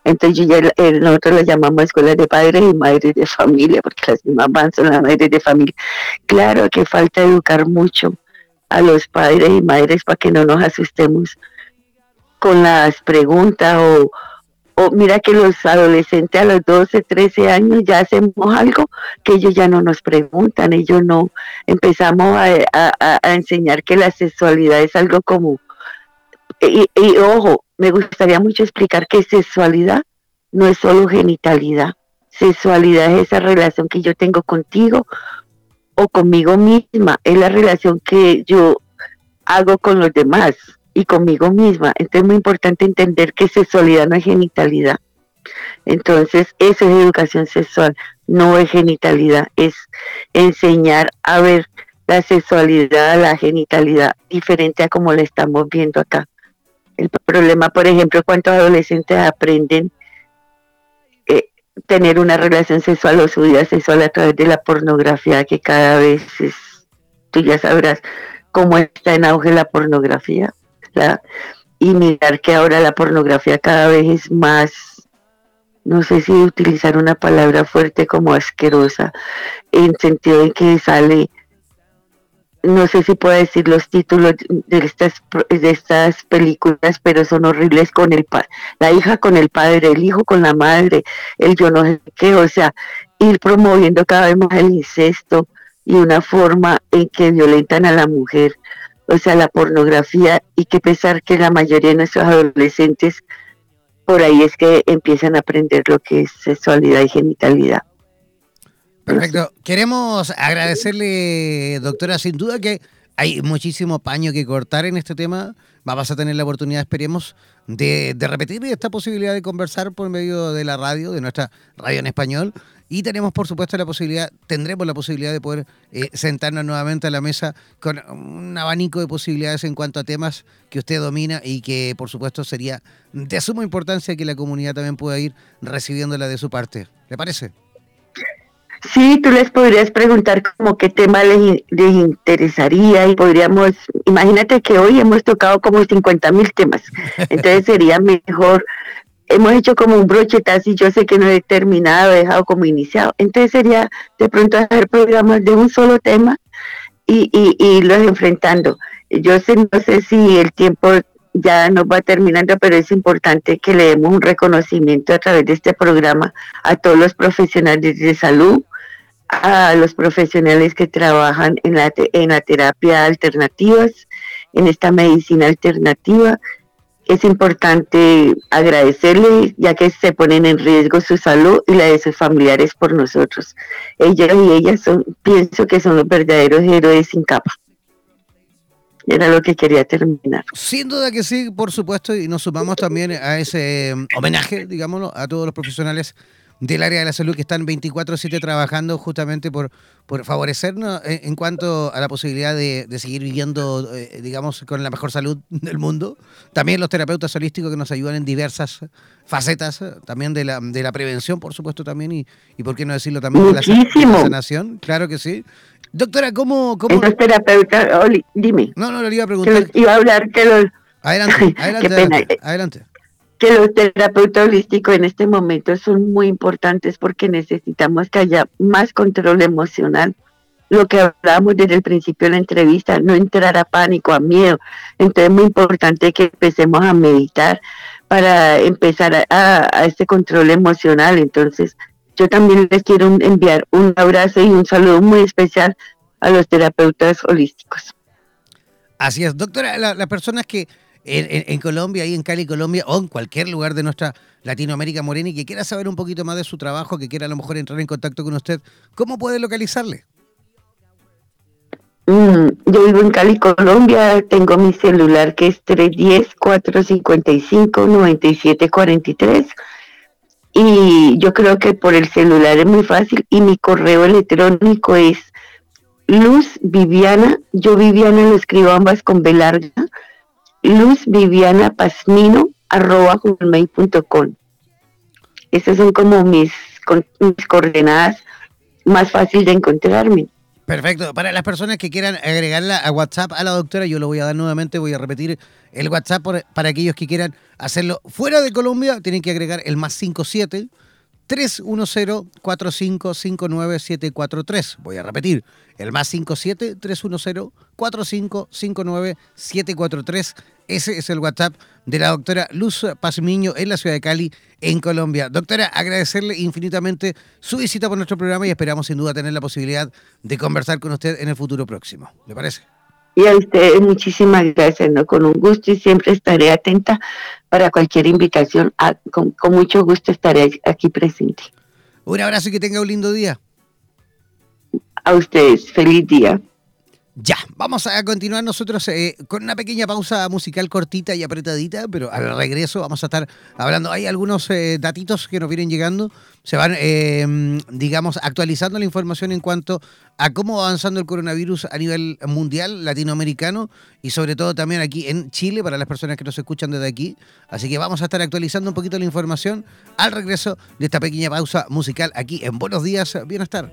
Entonces ya, eh, nosotros las llamamos escuelas de padres y madres de familia, porque las mismas van son las madres de familia. Claro que falta educar mucho a los padres y madres para que no nos asustemos con las preguntas o, o mira que los adolescentes a los 12, 13 años ya hacemos algo que ellos ya no nos preguntan, ellos no empezamos a, enseñar que la sexualidad es algo como, y, y, ojo, me gustaría mucho explicar que sexualidad no es solo genitalidad, sexualidad es esa relación que yo tengo contigo o conmigo misma, es la relación que yo hago con los demás, y conmigo misma. Entonces es muy importante entender que sexualidad no es genitalidad. Entonces, eso es educación sexual, no es genitalidad, es enseñar a ver la sexualidad, la genitalidad diferente a como la estamos viendo acá. El problema, por ejemplo, cuántos adolescentes aprenden eh, tener una relación sexual o su vida sexual a través de la pornografía, que cada vez es, tú ya sabrás cómo está en auge la pornografía y mirar que ahora la pornografía cada vez es más, no sé si utilizar una palabra fuerte como asquerosa, en sentido de que sale, no sé si puedo decir los títulos de estas, de estas películas, pero son horribles con el la hija con el padre, el hijo con la madre, el yo no sé qué, o sea, ir promoviendo cada vez más el incesto y una forma en que violentan a la mujer o sea, la pornografía, y que pesar que la mayoría de nuestros adolescentes por ahí es que empiezan a aprender lo que es sexualidad y genitalidad. Perfecto. Queremos agradecerle, doctora, sin duda que hay muchísimo paño que cortar en este tema. Vamos a tener la oportunidad, esperemos, de, de repetir esta posibilidad de conversar por medio de la radio, de nuestra radio en español, y tenemos, por supuesto, la posibilidad, tendremos la posibilidad de poder eh, sentarnos nuevamente a la mesa con un abanico de posibilidades en cuanto a temas que usted domina y que, por supuesto, sería de suma importancia que la comunidad también pueda ir recibiéndola de su parte. ¿Le parece? Sí, tú les podrías preguntar como qué tema les, les, interesaría y podríamos, imagínate que hoy hemos tocado como 50 mil temas, entonces sería mejor hemos hecho como un brochetazo y yo sé que no he terminado, he dejado como iniciado. Entonces sería de pronto hacer programas de un solo tema y, y, los enfrentando. Yo sé, no sé si el tiempo ya nos va terminando, pero es importante que le demos un reconocimiento a través de este programa a todos los profesionales de salud, a los profesionales que trabajan en la, en la terapia alternativas, en esta medicina alternativa, es importante agradecerles ya que se ponen en riesgo su salud y la de sus familiares por nosotros. Ellos y ellas son, pienso que son los verdaderos héroes sin capa. Era lo que quería terminar. Sin duda que sí, por supuesto, y nos sumamos también a ese um, homenaje, digámoslo, a todos los profesionales del área de la salud que están 24/7 trabajando justamente por, por favorecernos en, cuanto a la posibilidad de, seguir viviendo, eh, digamos, con la mejor salud del mundo. También los terapeutas holísticos que nos ayudan en diversas facetas, también de la, de la prevención, por supuesto, también, y, y por qué no decirlo también de la, de la sanación, claro que sí. Doctora, ¿cómo...? cómo... Los terapeutas, dime. No, no, le iba a preguntar. iba a hablar que los... Adelante, adelante, adelante, Que los terapeutas holísticos en este momento son muy importantes porque necesitamos que haya más control emocional. Lo que hablamos desde el principio de la entrevista, no entrar a pánico, a miedo. Entonces es muy importante que empecemos a meditar para empezar a, a este control emocional. Entonces, yo también les quiero enviar un abrazo y un saludo muy especial a los terapeutas holísticos. Así es, doctora, las personas que en, Colombia, ahí en Cali, Colombia, o en cualquier lugar de nuestra Latinoamérica morena y que quiera saber un poquito más de su trabajo, que quiera a lo mejor entrar en contacto con usted, ¿cómo puede localizarle? Mm, yo vivo en Cali, Colombia, tengo mi celular que es 310-455-9743 y yo creo que por el celular es muy fácil y mi correo electrónico es Luz Viviana, yo Viviana lo escribo ambas con B larga, Luz Viviana Pasmino arroba gmail.com. Esas son como mis, mis coordenadas más fácil de encontrarme. Perfecto. Para las personas que quieran agregarla a WhatsApp a la doctora, yo lo voy a dar nuevamente, voy a repetir el WhatsApp para aquellos que quieran hacerlo fuera de Colombia, tienen que agregar el más 57 310-4559-743. Voy a repetir, el más 57-310-4559-743. Ese es el WhatsApp de la doctora Luz Pazmiño en la ciudad de Cali, en Colombia. Doctora, agradecerle infinitamente su visita por nuestro programa y esperamos sin duda tener la posibilidad de conversar con usted en el futuro próximo. ¿Le parece? Y a usted muchísimas gracias, ¿no? Con un gusto y siempre estaré atenta para cualquier invitación. con, con mucho gusto estaré aquí presente. Un abrazo y que tenga un lindo día. A ustedes, feliz día. Ya, vamos a continuar nosotros eh, con una pequeña pausa musical cortita y apretadita, pero al regreso vamos a estar hablando. Hay algunos eh, datitos que nos vienen llegando, se van, eh, digamos, actualizando la información en cuanto a cómo va avanzando el coronavirus a nivel mundial, latinoamericano y sobre todo también aquí en Chile para las personas que nos escuchan desde aquí. Así que vamos a estar actualizando un poquito la información al regreso de esta pequeña pausa musical aquí en Buenos Días, Bienestar.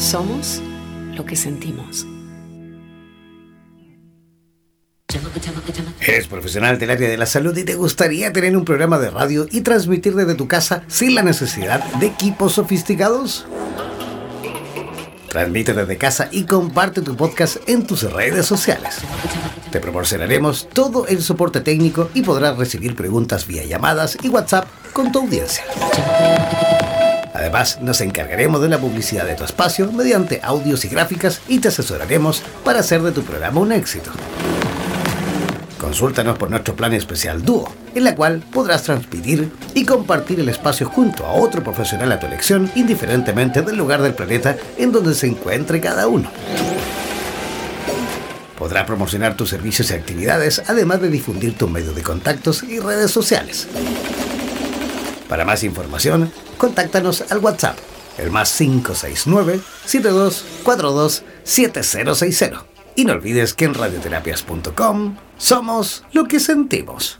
somos lo que sentimos. Eres profesional del área de la salud y te gustaría tener un programa de radio y transmitir desde tu casa sin la necesidad de equipos sofisticados? Transmite desde casa y comparte tu podcast en tus redes sociales. Te proporcionaremos todo el soporte técnico y podrás recibir preguntas vía llamadas y WhatsApp con tu audiencia. Además, nos encargaremos de la publicidad de tu espacio mediante audios y gráficas y te asesoraremos para hacer de tu programa un éxito. Consúltanos por nuestro plan especial Dúo, en la cual podrás transmitir y compartir el espacio junto a otro profesional a tu elección, indiferentemente del lugar del planeta en donde se encuentre cada uno. Podrás promocionar tus servicios y actividades, además de difundir tu medio de contactos y redes sociales. Para más información, contáctanos al WhatsApp, el más 569 7242 7060 y no olvides que en radioterapias.com somos lo que sentimos.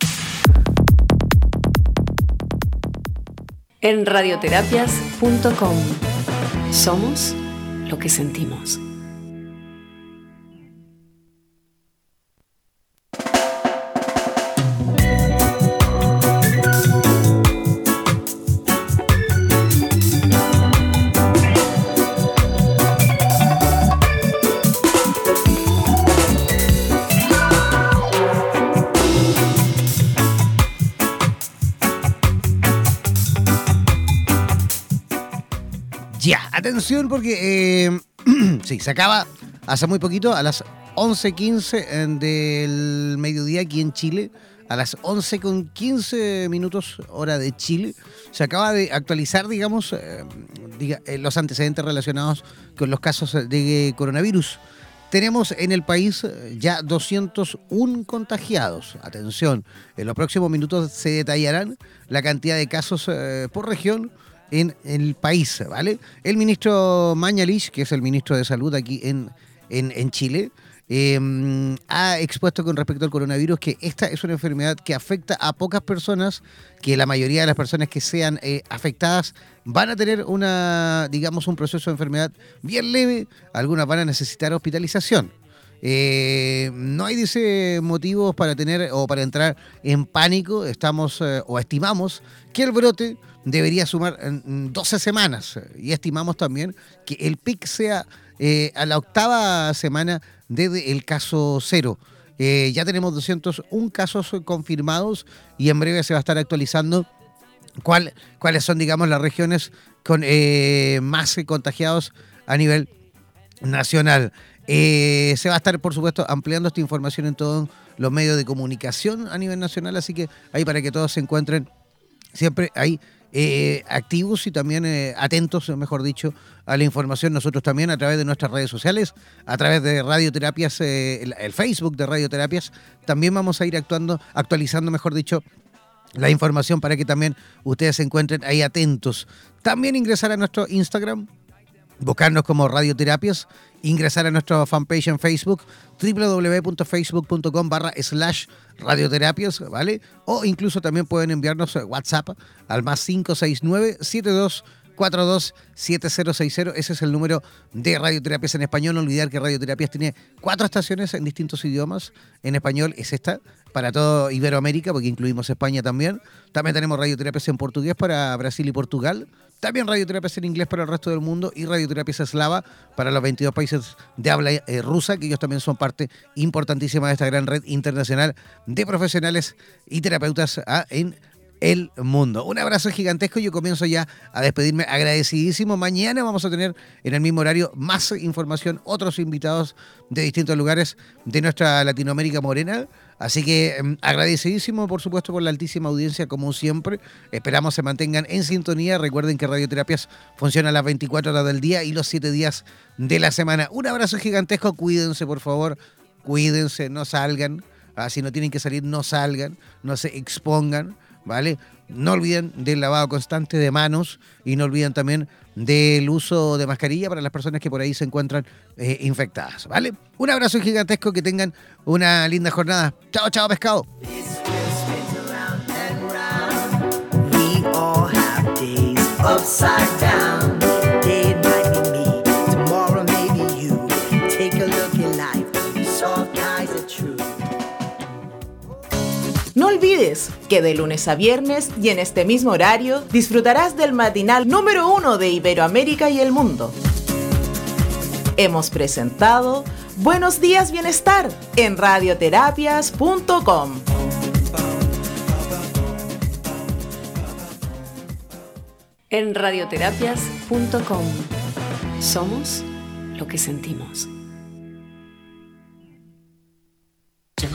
En radioterapias.com somos lo que sentimos. Atención porque eh, sí, se acaba hace muy poquito, a las 11.15 eh, del mediodía aquí en Chile, a las 11 con 15 minutos hora de Chile, se acaba de actualizar, digamos, eh, los antecedentes relacionados con los casos de coronavirus. Tenemos en el país ya 201 contagiados. Atención, en los próximos minutos se detallarán la cantidad de casos por región en el país, ¿vale? El ministro Mañalich, que es el ministro de Salud aquí en, en, Chile, em, ha expuesto con respecto al coronavirus que esta es una enfermedad que afecta a pocas personas, que la mayoría de las personas que sean eh, afectadas van a tener una, digamos, un proceso de enfermedad bien leve, algunas van a necesitar hospitalización. Eh, no hay, dice, motivos para tener o para entrar en pánico. Estamos eh, o estimamos que el brote debería sumar 12 semanas y estimamos también que el pic sea eh, a la octava semana desde el caso cero. ya tenemos 201 casos confirmados y en breve se va a estar actualizando cuál, cuáles son, digamos, las regiones con más contagiados a nivel nacional. Eh, se va a estar, por supuesto, ampliando esta información en todos los medios de comunicación a nivel nacional, así que ahí para que todos se encuentren siempre ahí eh, activos y también eh, atentos, mejor dicho, a la información. Nosotros también a través de nuestras redes sociales, a través de Radioterapias, el, el, Facebook de Radioterapias, también vamos a ir actuando, actualizando, mejor dicho, la información para que también ustedes se encuentren ahí atentos. También ingresar a nuestro Instagram, buscarnos como Radioterapias, ingresar a nuestra fanpage en Facebook, www.facebook.com barra slash radioterapias, ¿vale? O incluso también pueden enviarnos WhatsApp al más 569 72 427060. Ese es el número de Radioterapias en español. No olvidar que Radioterapias tiene cuatro estaciones en distintos idiomas. En español es esta, para todo Iberoamérica, porque incluimos España también. También tenemos Radioterapias en portugués para Brasil y Portugal. También radioterapias en inglés para el resto del mundo y radioterapias eslava para los 22 países de habla eh, rusa, que ellos también son parte importantísima de esta gran red internacional de profesionales y terapeutas ah, en el mundo. Un abrazo gigantesco. Yo comienzo ya a despedirme agradecidísimo. Mañana vamos a tener en el mismo horario más información, otros invitados de distintos lugares de nuestra Latinoamérica morena. Así que em, agradecidísimo, por supuesto, por la altísima audiencia, como siempre. Esperamos se mantengan en sintonía. Recuerden que Radioterapias funciona las 24 horas del día y los 7 días de la semana. Un abrazo gigantesco. Cuídense, por favor. Cuídense, no salgan Ah, si no tienen que salir, no salgan, no se expongan, ¿vale? No olviden del lavado constante de manos y no olviden también del uso de mascarilla para las personas que por ahí se encuentran eh, infectadas, ¿vale? Un abrazo gigantesco, que tengan una linda jornada. Chao, chao, pescado. No olvides que de lunes a viernes y en este mismo horario disfrutarás del matinal número uno de Iberoamérica y el mundo. Hemos presentado Buenos días Bienestar en radioterapias.com. En radioterapias.com somos lo que sentimos.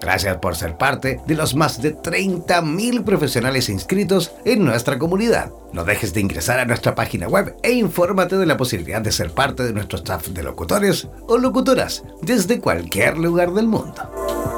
Gracias por ser parte de los más de 30.000 profesionales inscritos en nuestra comunidad. No dejes de ingresar a nuestra página web e infórmate de la posibilidad de ser parte de nuestro staff de locutores o locutoras desde cualquier lugar del mundo.